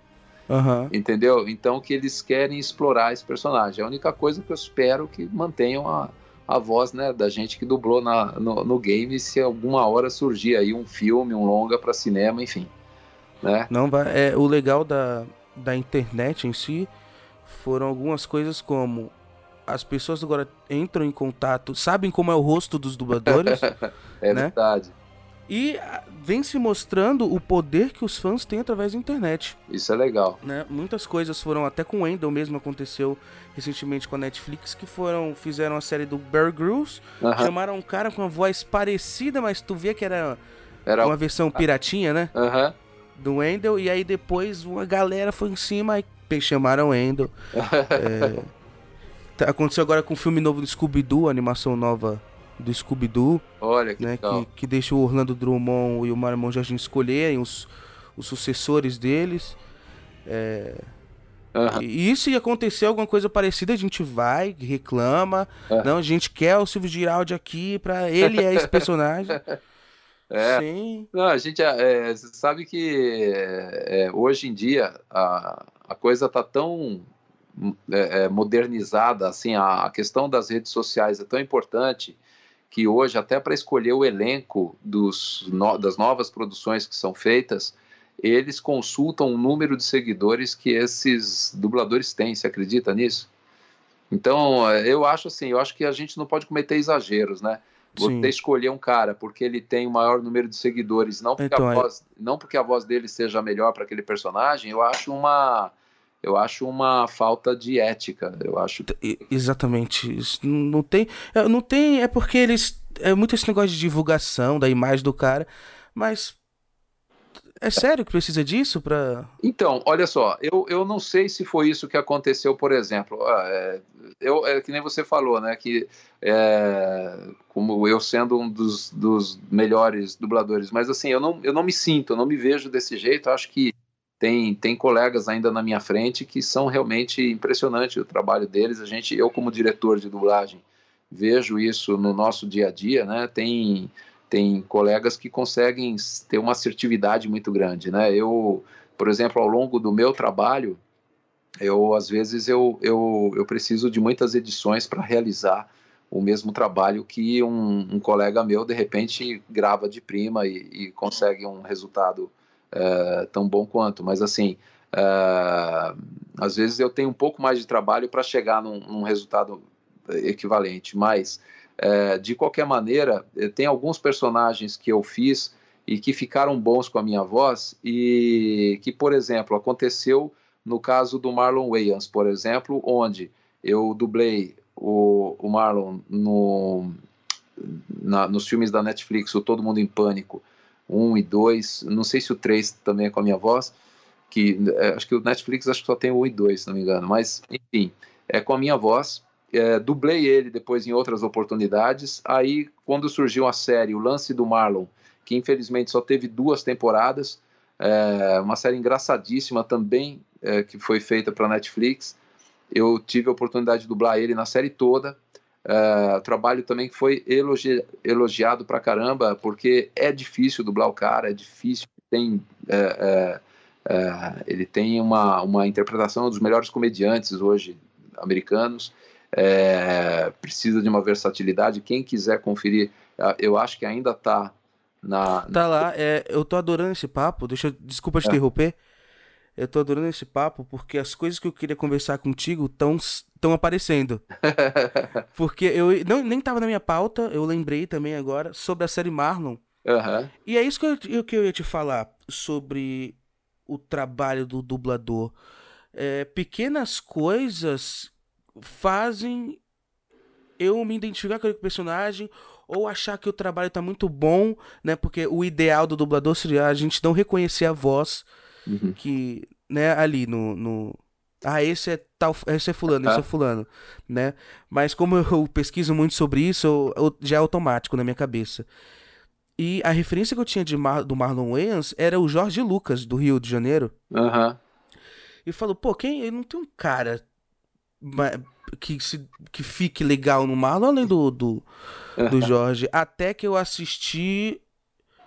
S8: Uhum.
S9: Entendeu? Então que eles querem explorar esse personagem. A única coisa que eu espero que mantenham a, a voz né, da gente que dublou na, no, no game se alguma hora surgir aí um filme, um longa para cinema, enfim. Né?
S8: Não vai. É, o legal da, da internet em si foram algumas coisas como as pessoas agora entram em contato, sabem como é o rosto dos dubladores.
S9: é
S8: né?
S9: verdade.
S8: E ah, vem se mostrando o poder que os fãs têm através da internet.
S9: Isso é legal.
S8: Né? Muitas coisas foram, até com o Wendell mesmo aconteceu recentemente com a Netflix, que foram, fizeram a série do Bear Grylls, uh -huh. chamaram um cara com uma voz parecida, mas tu vê que era, era uma versão piratinha, né?
S9: Uh -huh.
S8: Do Wendell, e aí depois uma galera foi em cima e chamaram o Wendell. é... Aconteceu agora com o filme novo do Scooby-Doo, animação nova do Scooby-Doo.
S9: Olha que,
S8: né, que, que deixa o Orlando Drummond e o Mario Jardim escolherem os, os sucessores deles. É... Uhum. E isso ia acontecer alguma coisa parecida, a gente vai, reclama. Uhum. Não, a gente quer o Silvio Giraldi aqui pra ele é esse personagem.
S9: É. Sim. Não, a gente é, sabe que é, hoje em dia a, a coisa tá tão é, é, modernizada, assim, a, a, questão das redes sociais é tão importante que hoje, até para escolher o elenco dos, no, das novas produções que são feitas, eles consultam o número de seguidores que esses dubladores têm. Você acredita nisso? Então, eu acho assim, eu acho que a gente não pode cometer exageros, né? Você escolher um cara porque ele tem o maior número de seguidores, não porque, então, a, voz, é... não porque a voz dele seja melhor para aquele personagem, eu acho uma eu acho uma falta de ética. Eu acho.
S8: Exatamente. Isso não tem. É, não tem. É porque eles. É muito esse negócio de divulgação da imagem do cara. Mas é sério que precisa disso para?
S9: Então, olha só, eu, eu não sei se foi isso que aconteceu, por exemplo. Ah, é, eu, é que nem você falou, né? Que é, como eu sendo um dos, dos melhores dubladores, mas assim, eu não, eu não me sinto, eu não me vejo desse jeito. Eu acho que tem, tem colegas ainda na minha frente que são realmente impressionantes o trabalho deles. A gente, eu como diretor de dublagem, vejo isso no nosso dia a dia, né? Tem tem colegas que conseguem ter uma assertividade muito grande, né? Eu, por exemplo, ao longo do meu trabalho, eu às vezes eu, eu, eu preciso de muitas edições para realizar o mesmo trabalho que um, um, colega meu de repente grava de prima e, e consegue um resultado é, tão bom quanto. Mas assim, é, às vezes eu tenho um pouco mais de trabalho para chegar num, num resultado equivalente, mas é, de qualquer maneira, eh, tem alguns personagens que eu fiz e que ficaram bons com a minha voz e que, por exemplo, aconteceu no caso do Marlon Wayans, por exemplo, onde eu dublei o, o Marlon no, na, nos filmes da Netflix, o Todo Mundo em Pânico, um e dois, não sei se o três também é com a minha voz, que é, acho que o Netflix acho que só tem o um e dois, se não me engano, mas enfim, é com a minha voz é, dublei ele depois em outras oportunidades. Aí, quando surgiu a série O Lance do Marlon, que infelizmente só teve duas temporadas, é, uma série engraçadíssima também, é, que foi feita para Netflix. Eu tive a oportunidade de dublar ele na série toda. É, trabalho também que foi elogi elogiado pra caramba, porque é difícil dublar o cara, é difícil, tem, é, é, é, ele tem uma, uma interpretação dos melhores comediantes hoje americanos, é, precisa de uma versatilidade. Quem quiser conferir, eu acho que ainda está na.
S8: Tá lá, é, eu tô adorando esse papo. Deixa eu, desculpa te é. interromper. Eu tô adorando esse papo porque as coisas que eu queria conversar contigo estão estão aparecendo. porque eu não, nem tava na minha pauta, eu lembrei também agora sobre a série Marlon.
S9: Uhum.
S8: E é isso que eu, que eu ia te falar sobre o trabalho do dublador. É, pequenas coisas fazem eu me identificar com o personagem ou achar que o trabalho tá muito bom, né? Porque o ideal do dublador seria a gente não reconhecer a voz uhum. que, né, ali no, no, ah, esse é tal, esse é fulano, esse é fulano, né? Mas como eu pesquiso muito sobre isso, eu, eu, já é automático na minha cabeça. E a referência que eu tinha de Mar, do Marlon Wayans era o Jorge Lucas, do Rio de Janeiro.
S9: Aham. Uhum.
S8: E falou, pô, quem. Não tem um cara que, se, que fique legal no Marlon, além do, do, do Jorge. Até que eu assisti.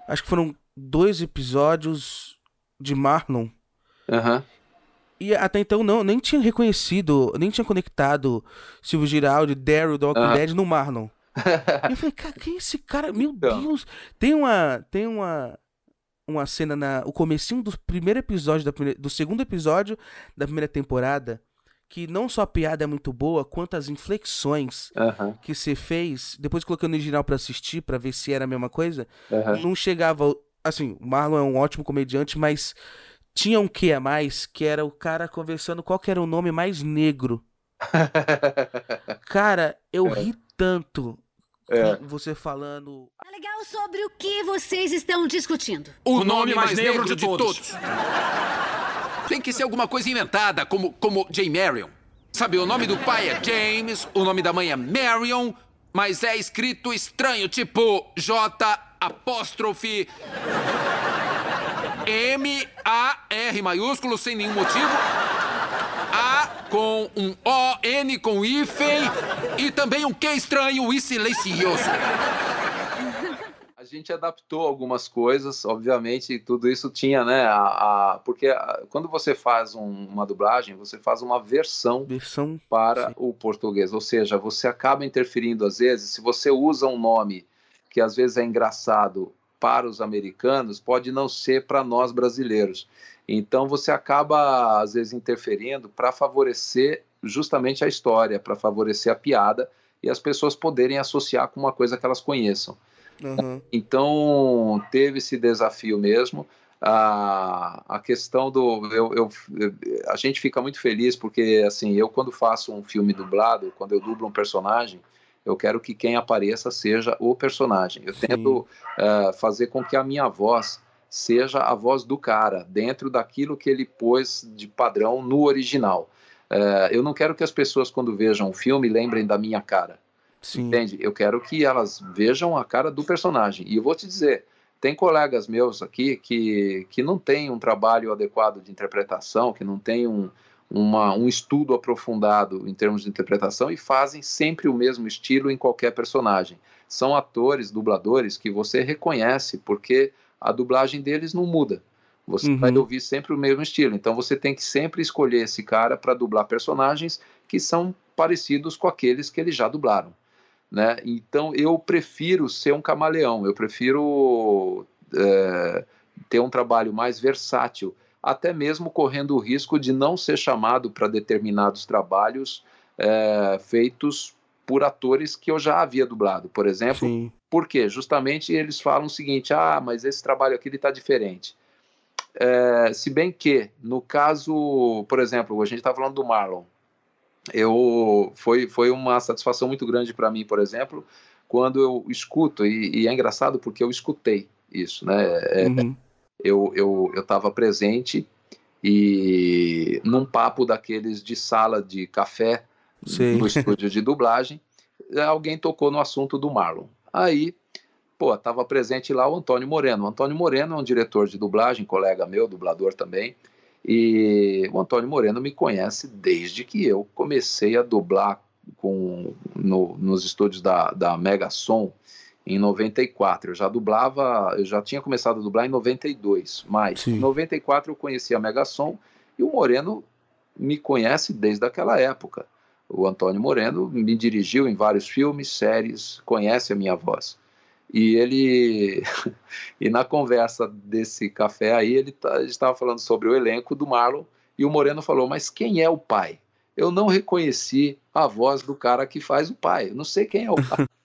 S8: Acho que foram dois episódios de Marlon.
S9: Uhum.
S8: E até então não, nem tinha reconhecido, nem tinha conectado Silvio Giraldi, Daryl do Walking uhum. Dead no Marlon. e eu falei, cara, quem é esse cara? Meu então. Deus! Tem uma. Tem uma. Uma cena na. O comecinho do primeiro episódio, da primeira, do segundo episódio da primeira temporada que não só a piada é muito boa, quanto as inflexões
S9: uhum.
S8: que você fez, depois colocando no original para assistir, para ver se era a mesma coisa,
S9: uhum.
S8: não chegava. Assim, o Marlon é um ótimo comediante, mas tinha um que a mais, que era o cara conversando qual que era o nome mais negro. cara, eu é. ri tanto é. você falando.
S14: É legal sobre o que vocês estão discutindo.
S1: O, o nome, nome, mais, mais negro, negro, de, de todos. todos. Tem que ser alguma coisa inventada, como, como Jay Marion. Sabe, o nome do pai é James, o nome da mãe é Marion. mas é escrito estranho, tipo J apóstrofe M A R maiúsculo sem nenhum motivo. A com um O, N com hífen e também um Q estranho e silencioso.
S9: A gente adaptou algumas coisas, obviamente, tudo isso tinha, né? A, a porque a, quando você faz um, uma dublagem, você faz uma versão,
S8: versão
S9: para sim. o português, ou seja, você acaba interferindo às vezes, se você usa um nome que às vezes é engraçado para os americanos, pode não ser para nós brasileiros. Então você acaba às vezes interferindo para favorecer justamente a história, para favorecer a piada e as pessoas poderem associar com uma coisa que elas conheçam. Uhum. Então, teve esse desafio mesmo. A, a questão do. Eu, eu, a gente fica muito feliz porque, assim, eu, quando faço um filme dublado, quando eu dublo um personagem, eu quero que quem apareça seja o personagem. Eu Sim. tento uh, fazer com que a minha voz seja a voz do cara, dentro daquilo que ele pôs de padrão no original. Uh, eu não quero que as pessoas, quando vejam o filme, lembrem da minha cara. Sim. Entende? Eu quero que elas vejam a cara do personagem. E eu vou te dizer, tem colegas meus aqui que, que não têm um trabalho adequado de interpretação, que não têm um, uma, um estudo aprofundado em termos de interpretação e fazem sempre o mesmo estilo em qualquer personagem. São atores, dubladores que você reconhece porque a dublagem deles não muda. Você uhum. vai ouvir sempre o mesmo estilo. Então você tem que sempre escolher esse cara para dublar personagens que são parecidos com aqueles que eles já dublaram. Né? Então eu prefiro ser um camaleão, eu prefiro é, ter um trabalho mais versátil, até mesmo correndo o risco de não ser chamado para determinados trabalhos é, feitos por atores que eu já havia dublado, por exemplo. Sim. Por quê? Justamente eles falam o seguinte: ah, mas esse trabalho aqui está diferente. É, se bem que, no caso, por exemplo, a gente está falando do Marlon eu foi, foi uma satisfação muito grande para mim, por exemplo, quando eu escuto, e, e, é engraçado porque eu escutei isso, né? É, uhum. Eu eu estava presente e num papo daqueles de sala de café Sim. no estúdio de dublagem, alguém tocou no assunto do Marlon. Aí, pô, estava presente lá o Antônio Moreno. O Antônio Moreno é um diretor de dublagem, colega meu, dublador também. E o Antônio Moreno me conhece desde que eu comecei a dublar com, no, nos estúdios da, da Mega Som em 94. Eu já dublava, eu já tinha começado a dublar em 92, mas Sim. em 94 eu conheci a Mega Som e o Moreno me conhece desde aquela época. O Antônio Moreno me dirigiu em vários filmes, séries, conhece a minha voz. E ele, e na conversa desse café aí, ele tá, estava falando sobre o elenco do Marlon e o Moreno falou: Mas quem é o pai? Eu não reconheci a voz do cara que faz o pai. Eu não sei quem é o pai.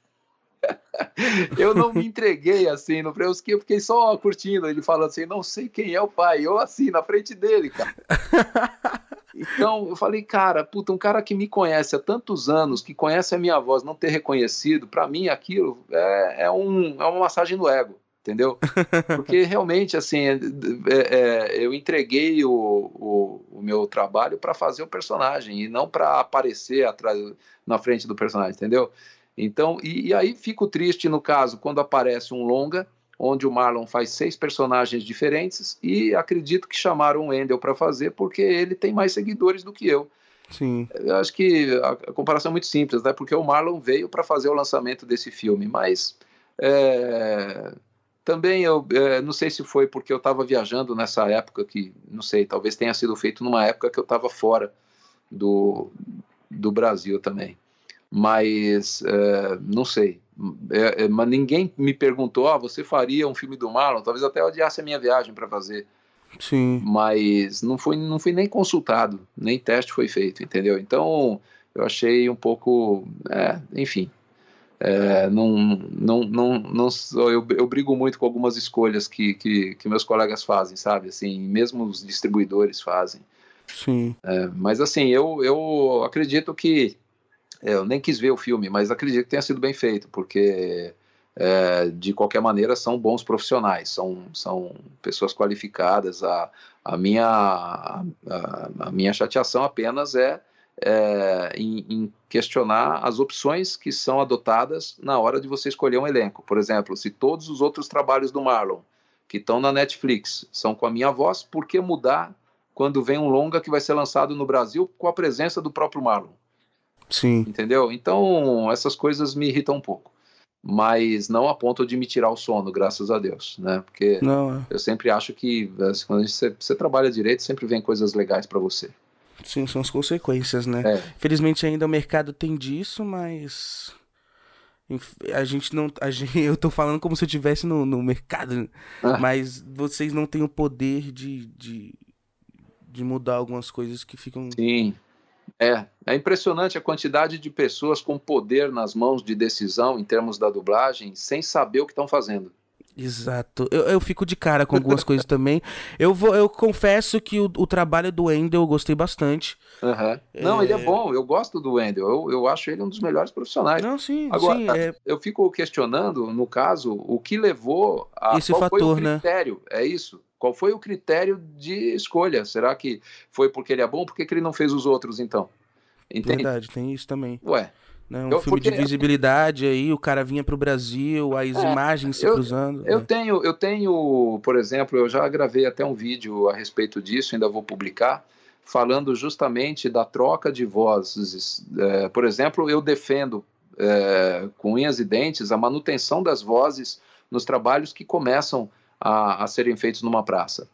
S9: eu não me entreguei assim no eu fiquei só curtindo ele falando assim, não sei quem é o pai, eu assim na frente dele, cara. Então eu falei, cara, puta, um cara que me conhece há tantos anos, que conhece a minha voz, não ter reconhecido, para mim aquilo é, é, um, é uma massagem no ego, entendeu? Porque realmente, assim, é, é, é eu entreguei o, o, o meu trabalho para fazer o personagem e não para aparecer atrás, na frente do personagem, entendeu? Então, e, e aí fico triste no caso quando aparece um longa onde o Marlon faz seis personagens diferentes e acredito que chamaram o Endel para fazer porque ele tem mais seguidores do que eu.
S8: Sim.
S9: Eu acho que a, comparação é muito simples, né? Porque o Marlon veio para fazer o lançamento desse filme, mas é, também eu é, não sei se foi porque eu estava viajando nessa época que não sei, talvez tenha sido feito numa época que eu estava fora do, do Brasil também mas é, não sei. É, é, mas ninguém me perguntou: ah, você faria um filme do Marlon? Talvez até odiasse a minha viagem para fazer.
S8: Sim.
S9: Mas não fui, não fui nem consultado, nem teste foi feito, entendeu? Então eu achei um pouco. É, enfim. É, não, não, não, não, eu, eu brigo muito com algumas escolhas que, que, que meus colegas fazem, sabe? Assim, mesmo os distribuidores fazem.
S8: Sim.
S9: É, mas assim, eu, eu acredito que eu nem quis ver o filme, mas acredito que tenha sido bem feito, porque é, de qualquer maneira são bons profissionais, são, são pessoas qualificadas. A, a, minha, a, a minha chateação apenas é, é, em, em, questionar as opções que são adotadas na hora de você escolher um elenco. Por exemplo, se todos os outros trabalhos do Marlon que estão na Netflix são com a minha voz, por que mudar quando vem um longa que vai ser lançado no Brasil com a presença do próprio Marlon?
S8: Sim.
S9: Entendeu? Então, essas coisas me irritam um pouco. Mas não a ponto de me tirar o sono, graças a Deus, né? Porque
S8: não, é.
S9: eu sempre acho que assim, quando você, você trabalha direito, sempre vem coisas legais para você.
S8: Sim, são as consequências, né?
S9: É.
S8: Felizmente ainda o mercado tem disso, mas a gente não. A gente, eu tô falando como se eu estivesse no, no mercado, ah. mas vocês não têm o poder de, de, de mudar algumas coisas que ficam.
S9: Sim. É, é impressionante a quantidade de pessoas com poder nas mãos de decisão em termos da dublagem, sem saber o que estão fazendo.
S8: Exato. Eu, eu fico de cara com algumas coisas também. Eu vou, eu confesso que o, o trabalho do Wendel eu gostei bastante.
S9: Uhum. Não, é... ele é bom. Eu gosto do Wendel. Eu, eu acho ele um dos melhores profissionais.
S8: Não, sim.
S9: Agora,
S8: sim,
S9: é... eu fico questionando, no caso, o que levou a
S8: esse
S9: qual
S8: fator,
S9: foi o
S8: né?
S9: critério. Né? É isso. Qual foi o critério de escolha? Será que foi porque ele é bom? Por que, que ele não fez os outros, então?
S8: Entende? Verdade, tem isso também.
S9: Ué.
S8: Né? Um eu, filme porque... de visibilidade aí, o cara vinha para o Brasil, as é, imagens se
S9: eu,
S8: cruzando.
S9: Eu
S8: né?
S9: tenho, eu tenho, por exemplo, eu já gravei até um vídeo a respeito disso, ainda vou publicar, falando justamente da troca de vozes. É, por exemplo, eu defendo é, com unhas e dentes a manutenção das vozes nos trabalhos que começam a, a serem feitos numa praça.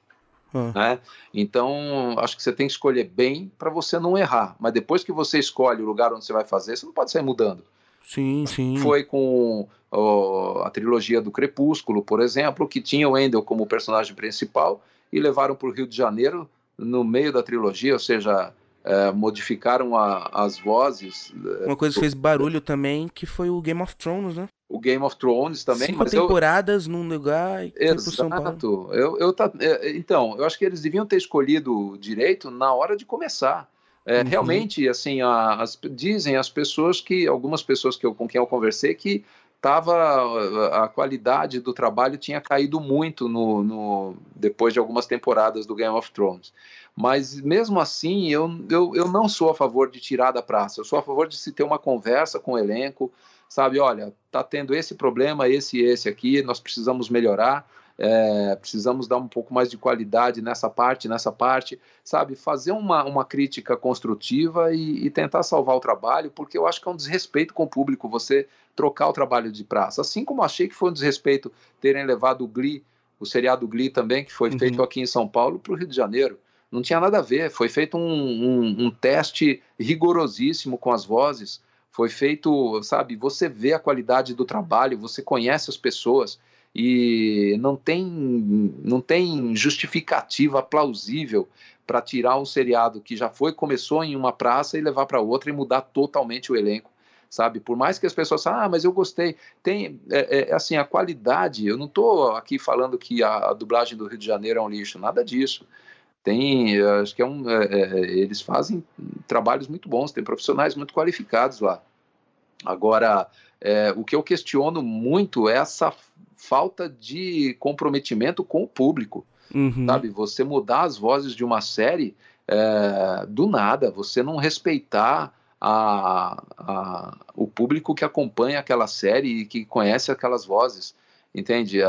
S8: Hum.
S9: Né? Então, acho que você tem que escolher bem para você não errar. Mas depois que você escolhe o lugar onde você vai fazer, você não pode sair mudando.
S8: Sim, sim.
S9: Foi com ó, a trilogia do Crepúsculo, por exemplo, que tinha o Endel como personagem principal e levaram para o Rio de Janeiro no meio da trilogia, ou seja, é, modificaram a, as vozes.
S8: É, Uma coisa que fez barulho também, que foi o Game of Thrones, né?
S9: O Game of Thrones também.
S8: Cinco temporadas eu... num lugar.
S9: Exato. Eu, eu tá... Então, eu acho que eles deviam ter escolhido direito na hora de começar. É, uhum. Realmente, assim, a, as, dizem as pessoas que, algumas pessoas que eu, com quem eu conversei, que tava, a qualidade do trabalho tinha caído muito no, no, depois de algumas temporadas do Game of Thrones. Mas mesmo assim, eu, eu, eu não sou a favor de tirar da praça, eu sou a favor de se ter uma conversa com o elenco, sabe, olha, tá tendo esse problema, esse e esse aqui, nós precisamos melhorar, é, precisamos dar um pouco mais de qualidade nessa parte, nessa parte, sabe, fazer uma, uma crítica construtiva e, e, tentar salvar o trabalho, porque eu acho que é um desrespeito com o público você trocar o trabalho de praça, assim como achei que foi um desrespeito terem levado o Glee, o seriado Glee também, que foi uhum. feito aqui em São Paulo, para o Rio de Janeiro, não tinha nada a ver, foi feito um, um, um teste rigorosíssimo com as vozes, foi feito, sabe, você vê a qualidade do trabalho, você conhece as pessoas e não tem, não tem justificativa plausível para tirar um seriado que já foi, começou em uma praça e levar para outra e mudar totalmente o elenco sabe? Por mais que as pessoas falem, ah, mas eu gostei. Tem, é, é, é assim, a qualidade, eu não estou aqui falando que a, a, dublagem do Rio de Janeiro é um lixo, nada disso. Tem, acho que é um, é, é, eles fazem trabalhos muito bons, tem profissionais muito qualificados lá. Agora, é, o que eu questiono muito é essa falta de comprometimento com o público.
S8: Uhum.
S9: Sabe, você mudar as vozes de uma série é, do nada, você não respeitar a, a, o público que acompanha aquela série e que conhece aquelas vozes, entende?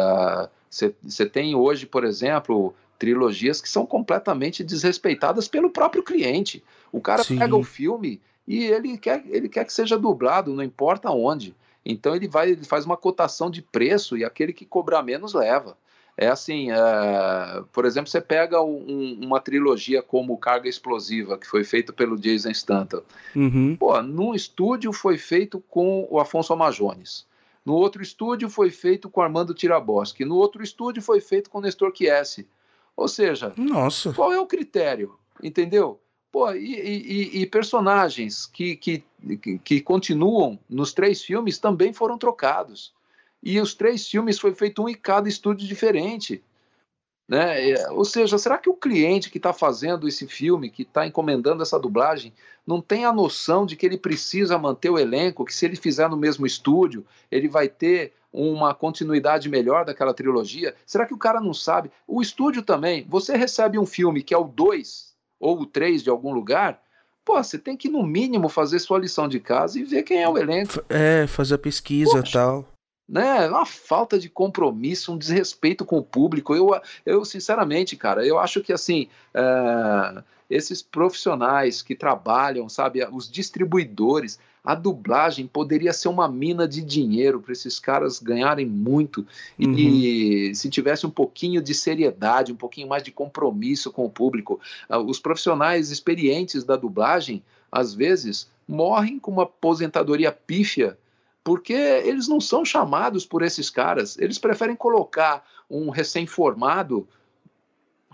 S9: Você tem hoje, por exemplo, trilogias que são completamente desrespeitadas pelo próprio cliente. O cara Sim. pega o filme e ele quer, ele quer que seja dublado, não importa onde. Então ele vai, ele faz uma cotação de preço e aquele que cobrar menos leva. É assim, é, por exemplo, você pega um, uma trilogia como Carga Explosiva, que foi feita pelo Jason Stanton.
S8: Uhum.
S9: Pô, num estúdio foi feito com o Afonso Amajones. No outro estúdio foi feito com Armando Tiraboski. No outro estúdio foi feito com Nestor Chiesi. Ou seja,
S8: Nossa.
S9: qual é o critério? Entendeu? Pô, e, e, e personagens que, que, que, continuam nos três filmes também foram trocados. E os três filmes foi feito um em cada estúdio diferente. Né? É, ou seja, será que o cliente que está fazendo esse filme, que está encomendando essa dublagem, não tem a noção de que ele precisa manter o elenco, que se ele fizer no mesmo estúdio, ele vai ter uma continuidade melhor daquela trilogia? Será que o cara não sabe? O estúdio também, você recebe um filme que é o 2 ou o 3 de algum lugar, pô, você tem que, no mínimo, fazer sua lição de casa e ver quem é o elenco.
S8: É, fazer a pesquisa e tal.
S9: Né? Uma falta de compromisso, um desrespeito com o público. Eu, eu sinceramente, cara, eu acho que assim. É, esses profissionais que trabalham, sabe, os distribuidores, a dublagem poderia ser uma mina de dinheiro para esses caras ganharem muito uhum. e se tivesse um pouquinho de seriedade, um pouquinho mais de compromisso com o público. Ah, os profissionais experientes da dublagem, às vezes, morrem com uma aposentadoria pífia porque eles não são chamados por esses caras. Eles preferem colocar um recém-formado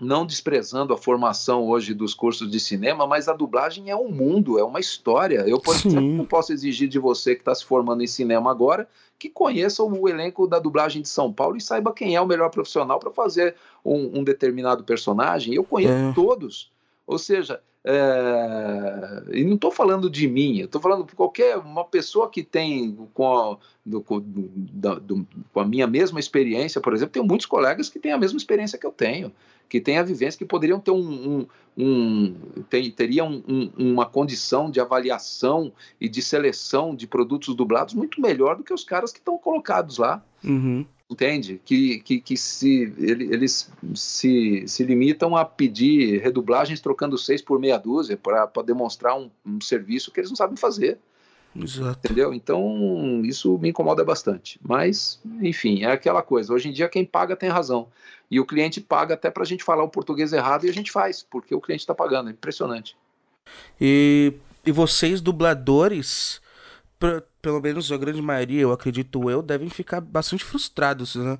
S9: não desprezando a formação hoje dos cursos de cinema, mas a dublagem é um mundo, é uma história. Eu, por Sim. exemplo, não posso exigir de você que está se formando em cinema agora que conheça o elenco da dublagem de São Paulo e saiba quem é o melhor profissional para fazer um, um, determinado personagem. Eu conheço é. todos. Ou seja, é... e não estou falando de mim, estou falando de qualquer uma pessoa que tem com a, do, com, do, com a minha mesma experiência, por exemplo, tenho muitos colegas que têm a mesma experiência que eu tenho que têm a vivência, que poderiam ter um, um, um teriam um, uma condição de avaliação e de seleção de produtos dublados muito melhor do que os caras que estão colocados lá.
S8: Uhum.
S9: Entende? Que, que, que se, eles se, se limitam a pedir redublagens trocando seis por meia dúzia para demonstrar um, um serviço que eles não sabem fazer.
S8: Exato.
S9: Entendeu? Então, isso me incomoda bastante. Mas, enfim, é aquela coisa. Hoje em dia, quem paga tem razão. E o cliente paga até para a gente falar o português errado e a gente faz, porque o cliente está pagando. É impressionante.
S8: E, e vocês, dubladores, pelo menos a grande maioria, eu acredito eu, devem ficar bastante frustrados, né?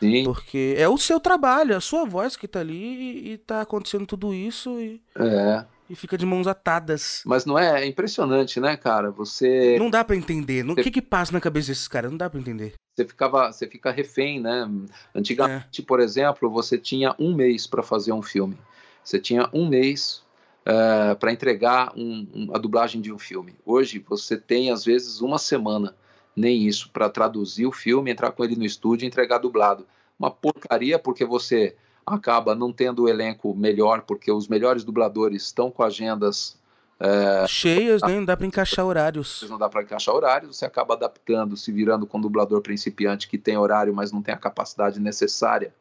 S9: Sim.
S8: Porque é o seu trabalho, é a sua voz que tá ali e, e tá acontecendo tudo isso e.
S9: É
S8: e fica de mãos atadas.
S9: Mas não é? É impressionante, né, cara? Você.
S8: Não dá para entender. O que que passa na cabeça desses caras? Não dá para entender.
S9: Você ficava, você fica refém, né? Antigamente, é. por exemplo, você tinha um mês para fazer um filme. Você tinha um mês uh, é, para entregar um, um, a dublagem de um filme. Hoje você tem às vezes uma semana, nem isso, para traduzir o filme, entrar com ele no estúdio e entregar dublado. Uma porcaria porque você acaba não tendo o elenco melhor, porque os melhores dubladores estão com agendas
S8: é, cheias, né? Não dá para encaixar horários.
S9: Não dá para encaixar horários, você acaba adaptando, se virando com um dublador principiante que tem horário, mas não tem a capacidade necessária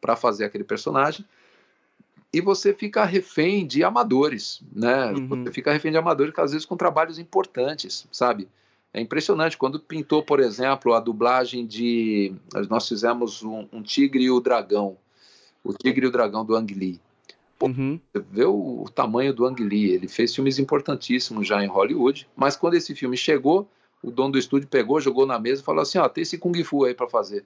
S9: para fazer aquele personagem. E você fica refém de amadores, né? Uhum. Você fica refém de amadores, às vezes com trabalhos importantes, sabe? É impressionante. Quando pintou, por exemplo, a dublagem de. Nós fizemos um, um Tigre e o Dragão o Tigre e o Dragão do Ang Lee. Pô,
S8: uhum.
S9: Você vê o, o, tamanho do Ang Lee. Ele fez filmes importantíssimos já em Hollywood, mas quando esse filme chegou, o dono do estúdio pegou, jogou na mesa e falou assim: ó, tem esse Kung Fu aí para fazer.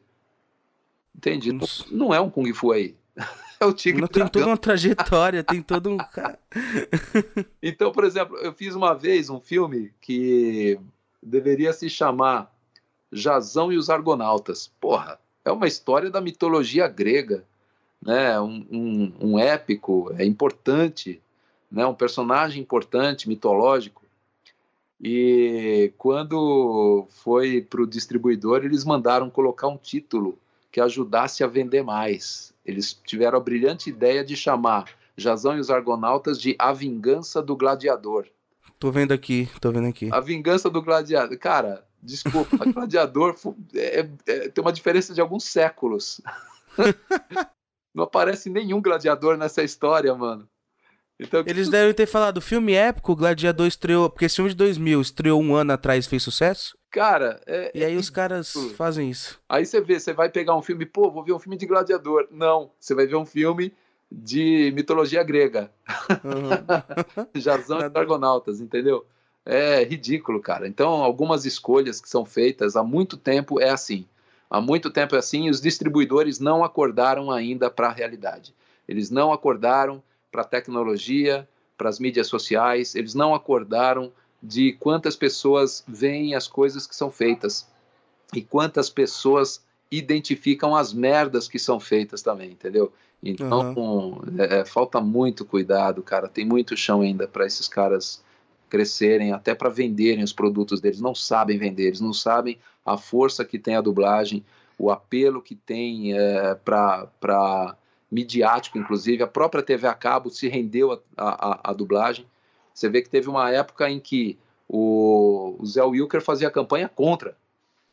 S9: Entendi. Nossa. Não é um Kung Fu aí. o Tigre
S8: Não, Tem toda uma trajetória, tem todo um.
S9: então, por exemplo, eu fiz uma vez um filme que deveria se chamar Jazão e os Argonautas. Porra, é uma história da mitologia grega né, um, um, um épico, é importante, né, um personagem importante, mitológico. E quando foi para o distribuidor, eles mandaram colocar um título que ajudasse a vender mais. Eles tiveram a brilhante ideia de chamar Jazão e os Argonautas de A Vingança do Gladiador.
S8: Tô vendo aqui, tô vendo aqui.
S9: A Vingança do Gladiador. Cara, desculpa, Gladiador é, é, tem uma diferença de alguns séculos. Não aparece nenhum gladiador nessa história, mano.
S8: Então, Eles devem ter falado, filme épico, o Gladiador estreou, porque esse filme de 2000 estreou um ano atrás e fez sucesso?
S9: Cara, é,
S8: E aí é os caras fazem isso.
S9: Aí você vê, você vai pegar um filme, pô, vou ver um filme de gladiador. Não, você vai ver um filme de mitologia grega. Uhum. Jazão e Argonautas, entendeu? É ridículo, cara. Então, algumas escolhas que são feitas há muito tempo é assim. Há muito tempo é assim, os distribuidores não acordaram ainda para a realidade. Eles não acordaram para a tecnologia, para as mídias sociais, eles não acordaram de quantas pessoas veem as coisas que são feitas e quantas pessoas identificam as merdas que são feitas também, entendeu? Então, uhum. é, falta muito cuidado, cara. Tem muito chão ainda para esses caras crescerem, até para venderem os produtos deles. Não sabem vender, eles não sabem a força que tem a dublagem, o apelo que tem é, para midiático, inclusive. A própria TV a cabo se rendeu à dublagem. Você vê que teve uma época em que o, o Zé Wilker fazia campanha contra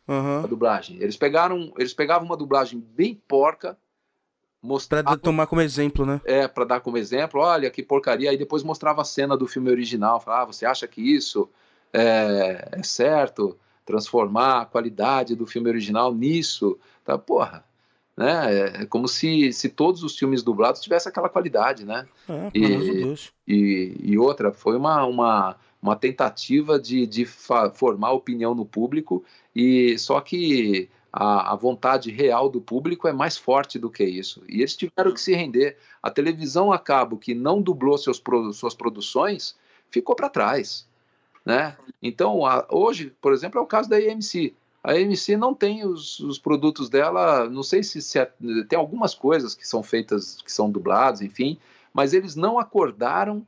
S8: uhum.
S9: a dublagem. Eles pegaram, eles pegavam uma dublagem bem porca, mostravam,
S8: pra tomar como exemplo, né?
S9: É, para dar como exemplo, olha que porcaria. Aí depois mostrava a cena do filme original, falava, ah, você acha que isso é, é certo? Transformar a qualidade do filme original nisso, tá? Porra, né? É como se, se todos os filmes dublados tivessem aquela qualidade, né?
S8: É, e,
S9: e, e, outra, foi uma, uma, uma tentativa de, de formar opinião no público, e só que a, a, vontade real do público é mais forte do que isso. E eles tiveram que se render. A televisão a cabo, que não dublou seus, suas produções, ficou para trás. Né? Então, a, hoje, por exemplo, é o caso da AMC. A AMC não tem os, os produtos dela, não sei se, se é, tem algumas coisas que são feitas, que são dubladas, enfim, mas eles não acordaram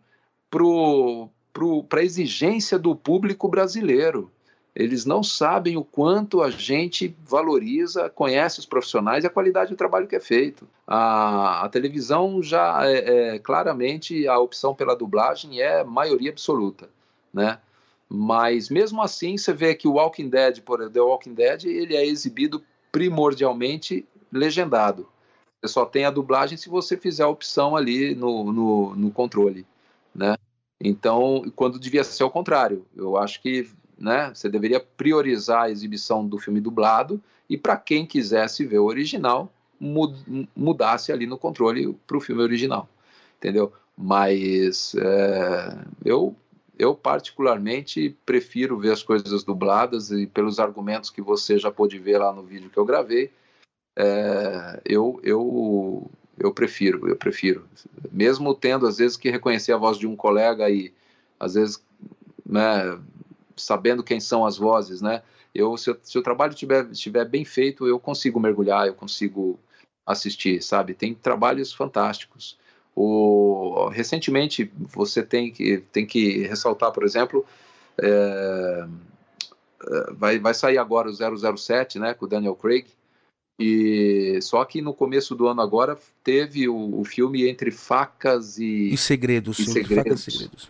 S9: para a exigência do público brasileiro. Eles não sabem o quanto a gente valoriza, conhece os profissionais e a qualidade do trabalho que é feito. A, a televisão já é, é, claramente a opção pela dublagem é maioria absoluta, né? Mas mesmo assim, você vê que o Walking Dead, por The Walking Dead, ele é exibido primordialmente legendado. Você só tem a dublagem se você fizer a opção ali no, no, no controle, né? Então, quando devia ser o contrário, eu acho que né, você deveria priorizar a exibição do filme dublado e para quem quisesse ver o original, mudasse ali no controle para o filme original, entendeu? Mas é, eu eu particularmente prefiro ver as coisas dubladas e pelos argumentos que você já pôde ver lá no vídeo que eu gravei, é, eu, eu, eu prefiro, eu prefiro. Mesmo tendo às vezes que reconhecer a voz de um colega e às vezes, né, sabendo quem são as vozes, né? Eu, se, se o trabalho estiver, estiver bem feito, eu consigo mergulhar, eu consigo assistir, sabe? Tem trabalhos fantásticos. O, recentemente, você tem que, tem que ressaltar, por exemplo, é, é vai, vai sair agora o 007, né, com o Daniel Craig, e só que no começo do ano agora teve o, o filme Entre Facas e,
S8: e Segredos,
S9: e segredos, e segredos.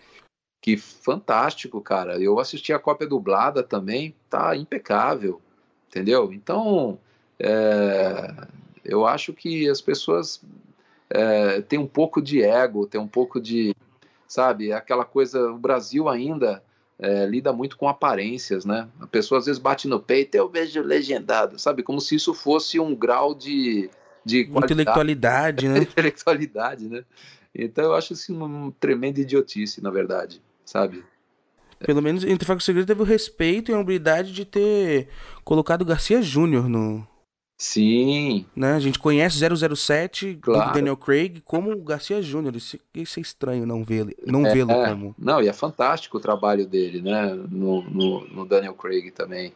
S9: Que fantástico, cara. Eu assisti a cópia dublada também, tá impecável, entendeu? Então, é, eu acho que as pessoas é, tem um pouco de ego, tem um pouco de, sabe, aquela coisa, o Brasil ainda é, lida muito com aparências, né? A pessoa às vezes bate no peito, eu vejo legendado, sabe, como se isso fosse um grau de, de
S8: intelectualidade, né?
S9: intelectualidade, né? Então eu acho assim uma tremenda idiotice, na verdade, sabe?
S8: Pelo menos entre Faca e Segredo teve o respeito e a humildade de ter colocado Garcia Júnior no,
S9: Sim.
S8: Né? A gente conhece 007 claro. Daniel Craig como o Garcia Júnior. Isso, isso, é estranho não vê-lo não
S9: é,
S8: vê como.
S9: Não, e é fantástico o trabalho dele, né? No, no, no, Daniel Craig também.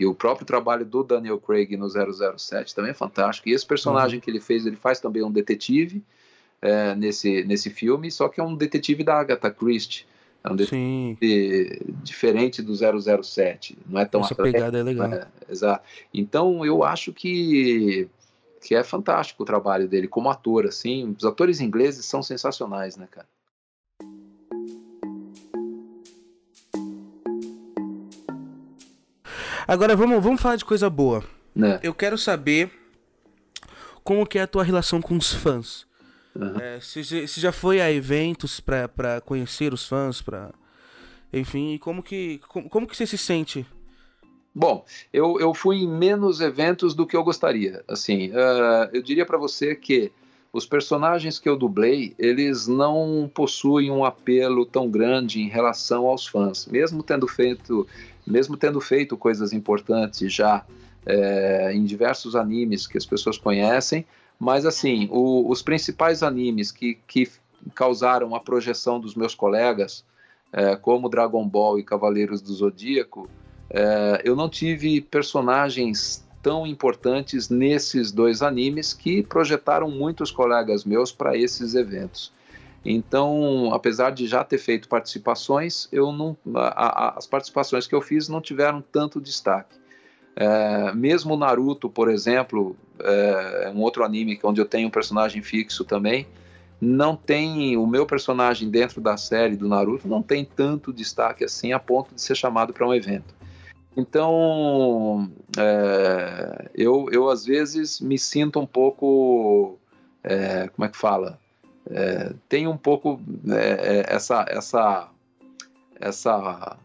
S9: E o próprio trabalho do Daniel Craig no 007 também é fantástico. E esse personagem uhum. que ele fez, ele faz também um detetive é, nesse, nesse filme, só que é um detetive da Agatha Christie. É um detetive diferente do 007. Não é tão
S8: Essa pegada é legal.
S9: É, exato. Então eu acho que que é fantástico o trabalho dele como ator, assim. Os atores ingleses são sensacionais, né, cara?
S8: Agora vamos, vamos falar de coisa boa.
S9: Né?
S8: Eu quero saber como que é a tua relação com os fãs. Uhum. É, se, se, já foi a eventos para conhecer os fãs, para enfim, como que como, como, que você se sente?
S9: Bom, eu, eu fui em menos eventos do que eu gostaria. Assim, uh, eu diria para você que os personagens que eu dublei, eles não possuem um apelo tão grande em relação aos fãs, mesmo tendo feito, mesmo tendo feito coisas importantes já é, em diversos animes que as pessoas conhecem. Mas, assim, o, os principais animes que, que causaram a projeção dos meus colegas, é, como Dragon Ball e Cavaleiros do Zodíaco, é, eu não tive personagens tão importantes nesses dois animes que projetaram muitos colegas meus para esses eventos. Então, apesar de já ter feito participações, eu não, a, a, as participações que eu fiz não tiveram tanto destaque. É, mesmo Naruto, por exemplo, é um outro anime onde eu tenho um personagem fixo também, não tem o meu personagem dentro da série do Naruto não tem tanto destaque assim a ponto de ser chamado para um evento. Então, é, eu, eu às vezes me sinto um pouco, é, como é que fala? É, tem um pouco é, é, essa, essa, essa,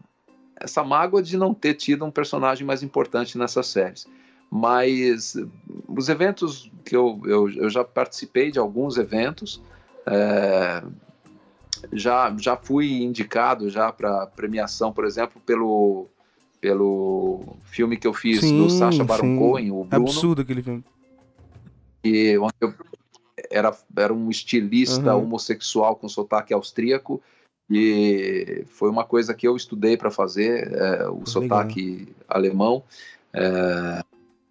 S9: essa mágoa de não ter tido um personagem mais importante nessas séries. Mas os eventos que eu, eu, eu já participei de alguns eventos, é, já, já fui indicado já para premiação, por exemplo, pelo, pelo filme que eu fiz sim, do Sacha Baron Cohen, o Bruno.
S8: Absurdo aquele filme.
S9: E onde eu era, era um estilista uhum. homossexual com sotaque austríaco e foi uma coisa que eu estudei para fazer, é, o sotaque alemão. É,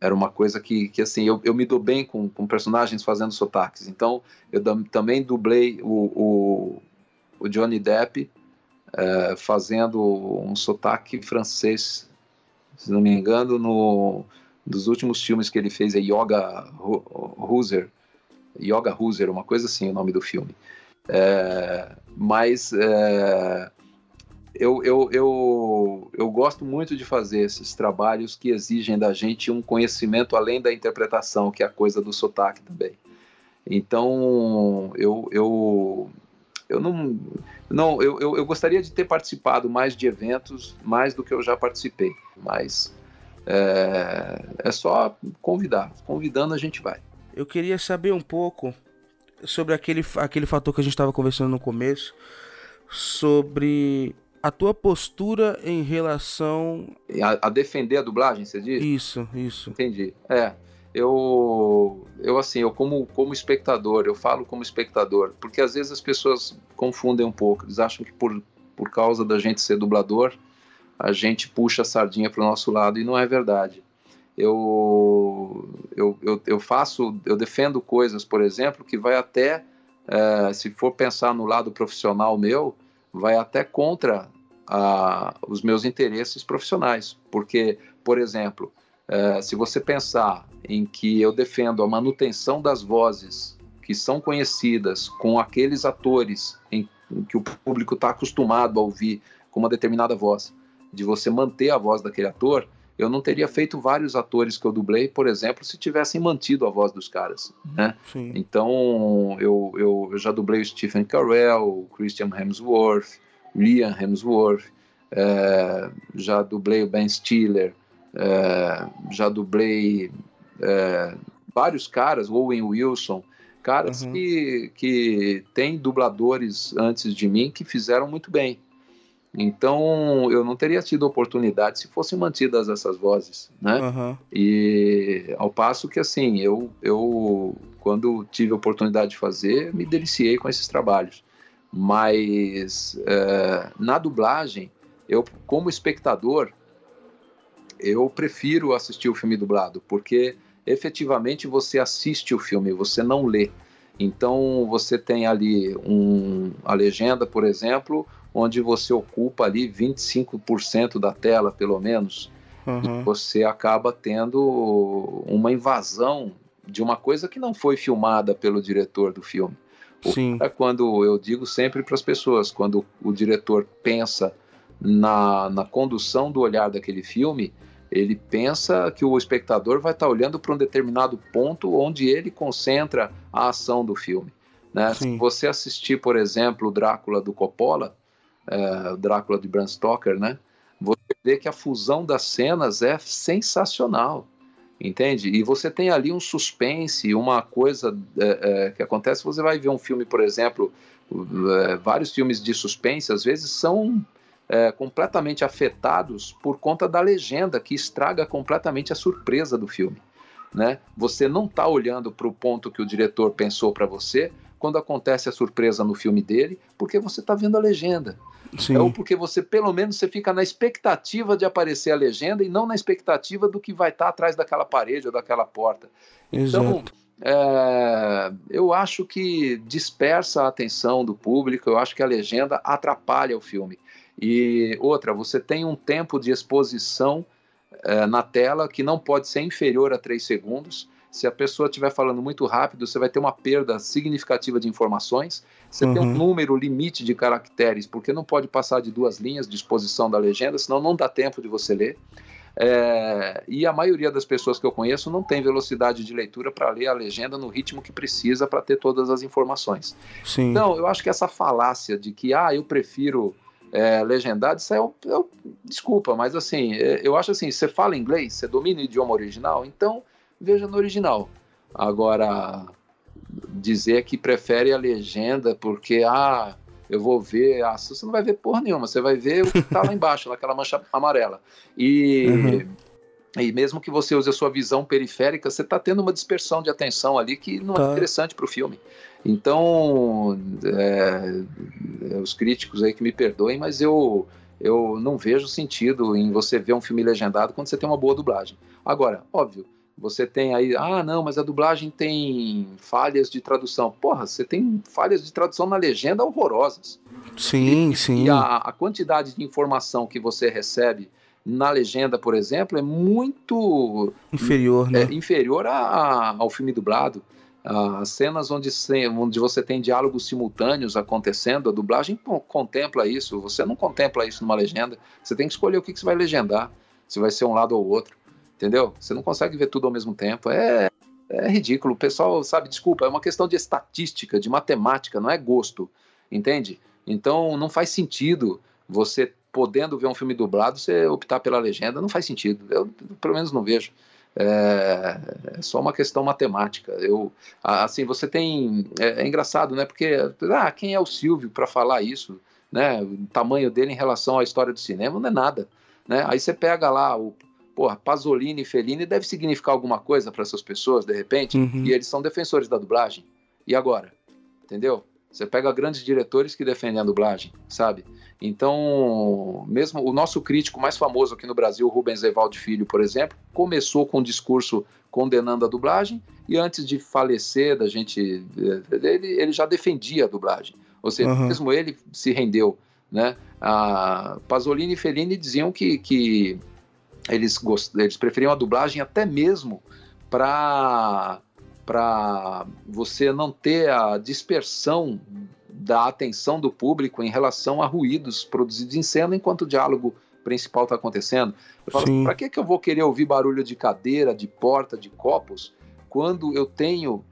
S9: era uma coisa que, que assim, eu, eu me dou bem com, com personagens fazendo sotaques. Então, eu também dublei o, o, o Johnny Depp é, fazendo um sotaque francês, se não me engano, no dos últimos filmes que ele fez é Yoga Hooser, Yoga Hooser, uma coisa assim, o nome do filme. É, mas é, eu, eu, eu, eu gosto muito de fazer esses trabalhos que exigem da gente um conhecimento além da interpretação, que é a coisa do sotaque também. Então, eu, eu, eu não. não eu, eu, eu gostaria de ter participado mais de eventos, mais do que eu já participei, mas é, é só convidar. Convidando, a gente vai.
S8: Eu queria saber um pouco sobre aquele, aquele fator que a gente estava conversando no começo, sobre a tua postura em relação
S9: a, a, defender a dublagem, você diz?
S8: Isso, isso.
S9: Entendi. É, eu, eu assim, eu como como espectador, eu falo como espectador, porque às vezes as pessoas confundem um pouco, eles acham que por por causa da gente ser dublador, a gente puxa a sardinha para o nosso lado e não é verdade. Eu, eu, eu, eu, faço, eu defendo coisas, por exemplo, que vai até, é, se for pensar no lado profissional meu, vai até contra os meus interesses profissionais. Porque, por exemplo, é, se você pensar em que eu defendo a manutenção das vozes que são conhecidas com aqueles atores em, em que o público está acostumado a ouvir com uma determinada voz, de você manter a voz daquele ator, eu não teria feito vários atores que eu dublei, por exemplo, se tivessem mantido a voz dos caras, né? Sim. Então, eu, eu, eu, já dublei o Stephen Carell, o Christian Hemsworth, Liam Hemsworth, é, já dublei o Ben Stiller, é, já dublei é, vários caras, Owen Wilson, caras uhum. que, que têm dubladores antes de mim que fizeram muito bem. Então, eu não teria tido oportunidade se fossem mantidas essas vozes, né? Uhum. E ao passo que, assim, eu, eu, quando tive a oportunidade de fazer, me deliciei com esses trabalhos. Mas é, na dublagem, eu, como espectador, eu prefiro assistir o filme dublado, porque efetivamente você assiste o filme, você não lê. Então, você tem ali um, a legenda, por exemplo, onde você ocupa ali 25% da tela, pelo menos, uhum. você acaba tendo uma invasão de uma coisa que não foi filmada pelo diretor do filme. Sim. É quando eu digo sempre para as pessoas, quando o diretor pensa na, na condução do olhar daquele filme, ele pensa que o espectador vai estar olhando para um determinado ponto onde ele concentra a ação do filme. Né? Se você assistir, por exemplo, o Drácula do Coppola, é, Drácula de Bram Stoker, né? Você vê que a fusão das cenas é sensacional, entende? E você tem ali um suspense, uma coisa é, é, que acontece. Você vai ver um filme, por exemplo, vários filmes de suspense, às vezes são é, completamente afetados por conta da legenda que estraga completamente a surpresa do filme. Né? Você não está olhando para o ponto que o diretor pensou para você quando acontece a surpresa no filme dele, porque você está vendo a legenda. Sim. Ou porque você, pelo menos, você fica na expectativa de aparecer a legenda e não na expectativa do que vai estar tá atrás daquela parede ou daquela porta. Então, Exato. Então, é, eu acho que dispersa a atenção do público, eu acho que a legenda atrapalha o filme. E outra, você tem um tempo de exposição é, na tela que não pode ser inferior a 3 segundos. Se a pessoa estiver falando muito rápido, você vai ter uma perda significativa de informações. Você uhum. tem um número limite de caracteres, porque não pode passar de duas linhas de exposição da legenda, senão não dá tempo de você ler. É, e a maioria das pessoas que eu conheço não tem velocidade de leitura para ler a legenda no ritmo que precisa para ter todas as informações. Sim. Então, eu acho que essa falácia de que, ah, eu prefiro é, legendado, isso é, é, desculpa, mas assim, é, eu acho assim, você fala inglês, você domina o idioma original, então veja no original. Agora, dizer que prefere a legenda porque, ah, eu vou ver, ah, você não vai ver porra nenhuma, você vai ver o que tá lá embaixo, naquela mancha amarela. E, uhum. e mesmo que você use a sua visão periférica, você está tendo uma dispersão de atenção ali que não é tá. é interessante para o filme. Então, é, os críticos aí que me perdoem, mas eu, eu não vejo sentido em você ver um filme legendado quando você tem uma boa dublagem. Agora, óbvio, você tem aí, ah, não, mas a dublagem tem falhas de tradução. Porra, você tem falhas de tradução na legenda horrorosas.
S8: Sim,
S9: e,
S8: sim.
S9: E a, a, quantidade de informação que você recebe na legenda, por exemplo, é muito
S8: inferior, né?
S9: É, inferior a, a, ao filme dublado. As cenas onde, onde você tem diálogos simultâneos acontecendo, a dublagem contempla isso. Você não contempla isso numa legenda. Você tem que escolher o que, que você vai legendar, se vai ser um lado ou outro entendeu? Você não consegue ver tudo ao mesmo tempo. É, é ridículo. O pessoal, sabe, desculpa, é uma questão de estatística, de matemática, não é gosto, entende? Então não faz sentido você podendo ver um filme dublado, você optar pela legenda, não faz sentido. Eu, pelo menos, não vejo. É, é só uma questão matemática. Eu, assim, você tem. É, é engraçado, né? Porque, ah, quem é o Silvio para falar isso? Né? O tamanho dele em relação à história do cinema não é nada. Né? Aí você pega lá o porra, Pasolini e Fellini deve significar alguma coisa para essas pessoas, de repente, uhum. e eles são defensores da dublagem. E agora? Entendeu? Você pega grandes diretores que defendem a dublagem, sabe? Então, mesmo o nosso crítico mais famoso aqui no Brasil, Rubens Evaldo Filho, por exemplo, começou com um discurso condenando a dublagem e antes de falecer, da gente, ele, ele já defendia a dublagem. Ou seja, uhum. mesmo ele se rendeu, né? A Pasolini e Fellini diziam que, que eles, gost... eles preferiam a dublagem até mesmo para para você não ter a dispersão da atenção do público em relação a ruídos produzidos em cena enquanto o diálogo principal está acontecendo. Eu falo, para que, que eu vou querer ouvir barulho de cadeira, de porta, de copos, quando eu tenho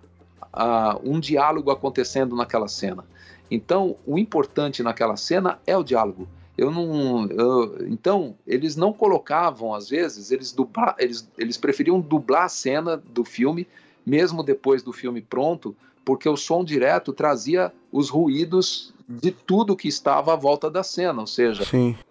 S9: uh, um diálogo acontecendo naquela cena? Então, o importante naquela cena é o diálogo. Eu não. Eu, então, eles não colocavam, às vezes, eles, dubla, eles, eles preferiam dublar a cena do filme, mesmo depois do filme pronto, porque o som direto trazia os ruídos de tudo que estava à volta da cena, ou seja,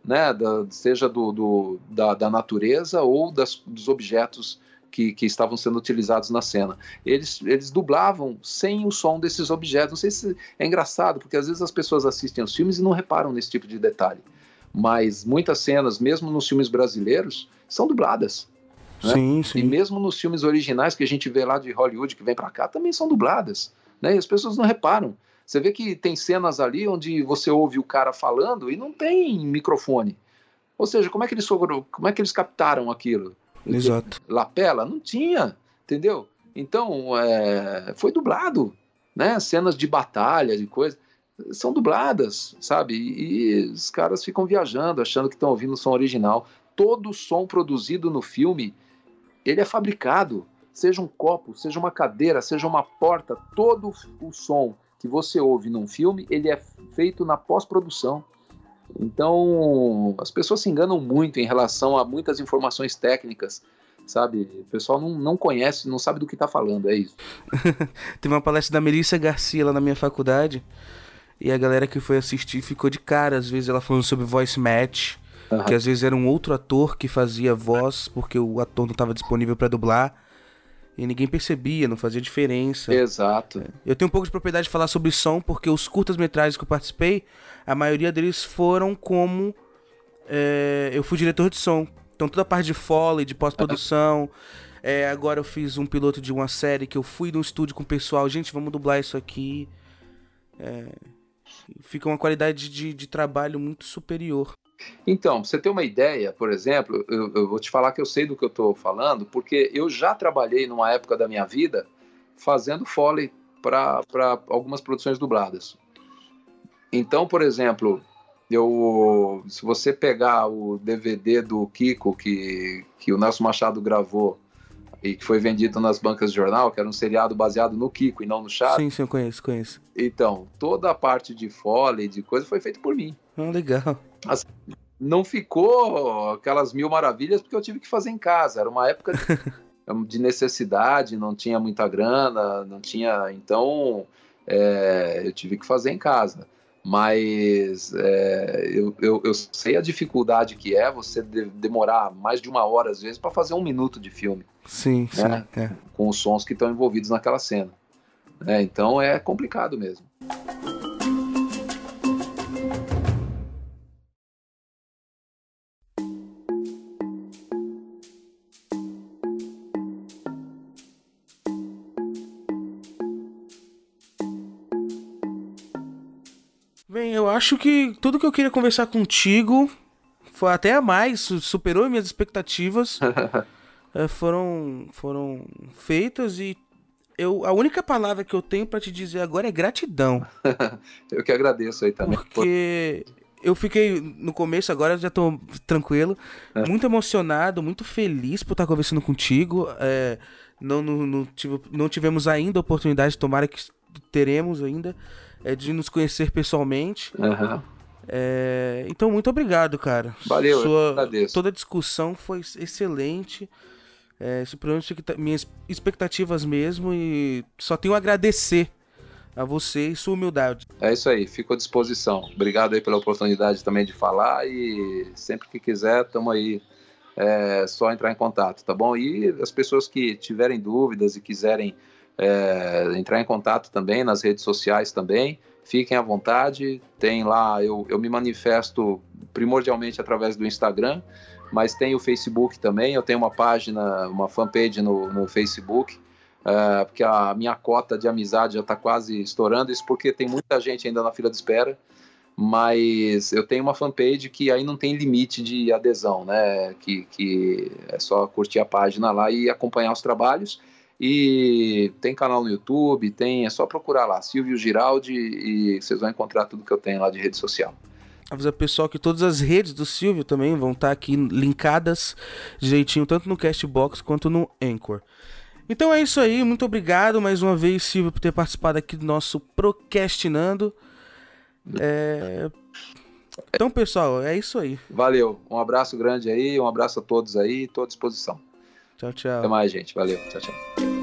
S9: né, da, seja do, do da, da, natureza ou das, dos objetos que, que, estavam sendo utilizados na cena. Eles, eles dublavam sem o som desses objetos. Não sei se é engraçado, porque às vezes as pessoas assistem aos filmes e não reparam nesse tipo de detalhe mas muitas cenas, mesmo nos filmes brasileiros, são dubladas. Né? Sim, sim. E mesmo nos filmes originais que a gente vê lá de Hollywood, que vem para cá, também são dubladas. Né? E as pessoas não reparam. Você vê que tem cenas ali onde você ouve o cara falando e não tem microfone. Ou seja, como é que eles, como é que eles captaram aquilo?
S8: Exato.
S9: Lapela? Não tinha, entendeu? Então, é, foi dublado, né? Cenas de batalha, de coisa são dubladas, sabe? E, os caras ficam viajando, achando que estão ouvindo o som original. Todo som produzido no filme, ele é fabricado. Seja um copo, seja uma cadeira, seja uma porta, todo o som que você ouve num filme, ele é feito na pós-produção. Então, as pessoas se enganam muito em relação a muitas informações técnicas, sabe? O pessoal não, não conhece, não sabe do que está falando, é isso.
S8: Teve uma palestra da Melissa Garcia lá na minha faculdade, e a galera que foi assistir ficou de cara. Às vezes ela falando sobre voice match, uhum. que às vezes era um outro ator que fazia voz porque o ator não estava disponível para dublar. E ninguém percebia, não fazia diferença.
S9: Exato.
S8: Eu tenho um pouco de propriedade de falar sobre som, porque os curtas-metragens que eu participei, a maioria deles foram como. É, eu fui diretor de som. Então toda a parte de foley, de pós-produção. É, agora eu fiz um piloto de uma série que eu fui no estúdio com o pessoal. Gente, vamos dublar isso aqui. É, fica uma qualidade de, de trabalho muito superior.
S9: Então, você ter uma ideia, por exemplo, eu, eu vou te falar que eu sei do que eu estou falando, porque eu já trabalhei numa época da minha vida fazendo foley para algumas produções dubladas. Então, por exemplo, eu, se você pegar o DVD do Kiko que, que o Nelson Machado gravou e que foi vendido nas bancas de jornal, que era um seriado baseado no Kiko e não no Chaves.
S8: Sim, sim, eu conheço, conheço.
S9: Então, toda a parte de foley, de coisa, foi feita por mim.
S8: Ah, legal.
S9: Assim, não ficou aquelas mil maravilhas porque eu tive que fazer em casa. Era uma época de necessidade, não tinha muita grana, não tinha. Então, é, eu tive que fazer em casa mas é, eu, eu, eu, sei a dificuldade que é você de, demorar mais de uma hora, às vezes, para fazer um minuto de filme.
S8: Sim, né? sim. É.
S9: Com os sons que estão envolvidos naquela cena. É, então é complicado mesmo.
S8: Acho que tudo que eu queria conversar contigo foi até a mais, superou minhas expectativas. é, foram, foram feitas e eu, a única palavra que eu tenho para te dizer agora é gratidão.
S9: eu que agradeço aí também.
S8: Porque eu fiquei no começo, agora já tô tranquilo, é. muito emocionado, muito feliz por estar conversando contigo. É, não, não, não, tive, não tivemos ainda a oportunidade, tomara que teremos ainda, é, de nos conhecer pessoalmente.
S9: Uhum.
S8: É, então, muito obrigado, cara.
S9: Valeu,
S8: Sua,
S9: eu agradeço.
S8: Toda a discussão foi excelente. É, superou minhas expectativas mesmo e só tenho a agradecer a você e sua humildade.
S9: É isso aí, fico à disposição. Obrigado aí pela oportunidade também de falar e sempre que quiser, estamos aí. É só entrar em contato, tá bom? E as pessoas que tiverem dúvidas e quiserem é, entrar em contato também nas redes sociais também. Fiquem à vontade. Tem lá, eu, eu me manifesto primordialmente através do Instagram, mas tem o Facebook também. Eu tenho uma página, uma fanpage no, no Facebook, uh, porque a minha cota de amizade já está quase estourando. Isso porque tem muita gente ainda na fila de espera. Mas eu tenho uma fanpage que aí não tem limite de adesão, né? Que, que é só curtir a página lá e acompanhar os trabalhos. E tem canal no YouTube, tem, é só procurar lá, Silvio Giraldi, e vocês vão encontrar tudo que eu tenho lá de rede social.
S8: Avisa pessoal que todas as redes do Silvio também vão estar tá aqui linkadas direitinho, tanto no Castbox quanto no Anchor. Então é isso aí, muito obrigado mais uma vez, Silvio, por ter participado aqui do nosso Procrastinando. É... Então, pessoal, é isso aí.
S9: Valeu, um abraço grande aí, um abraço a todos aí, estou à disposição.
S8: Tchau, tchau.
S9: Até mais, gente. Valeu. Tchau, tchau.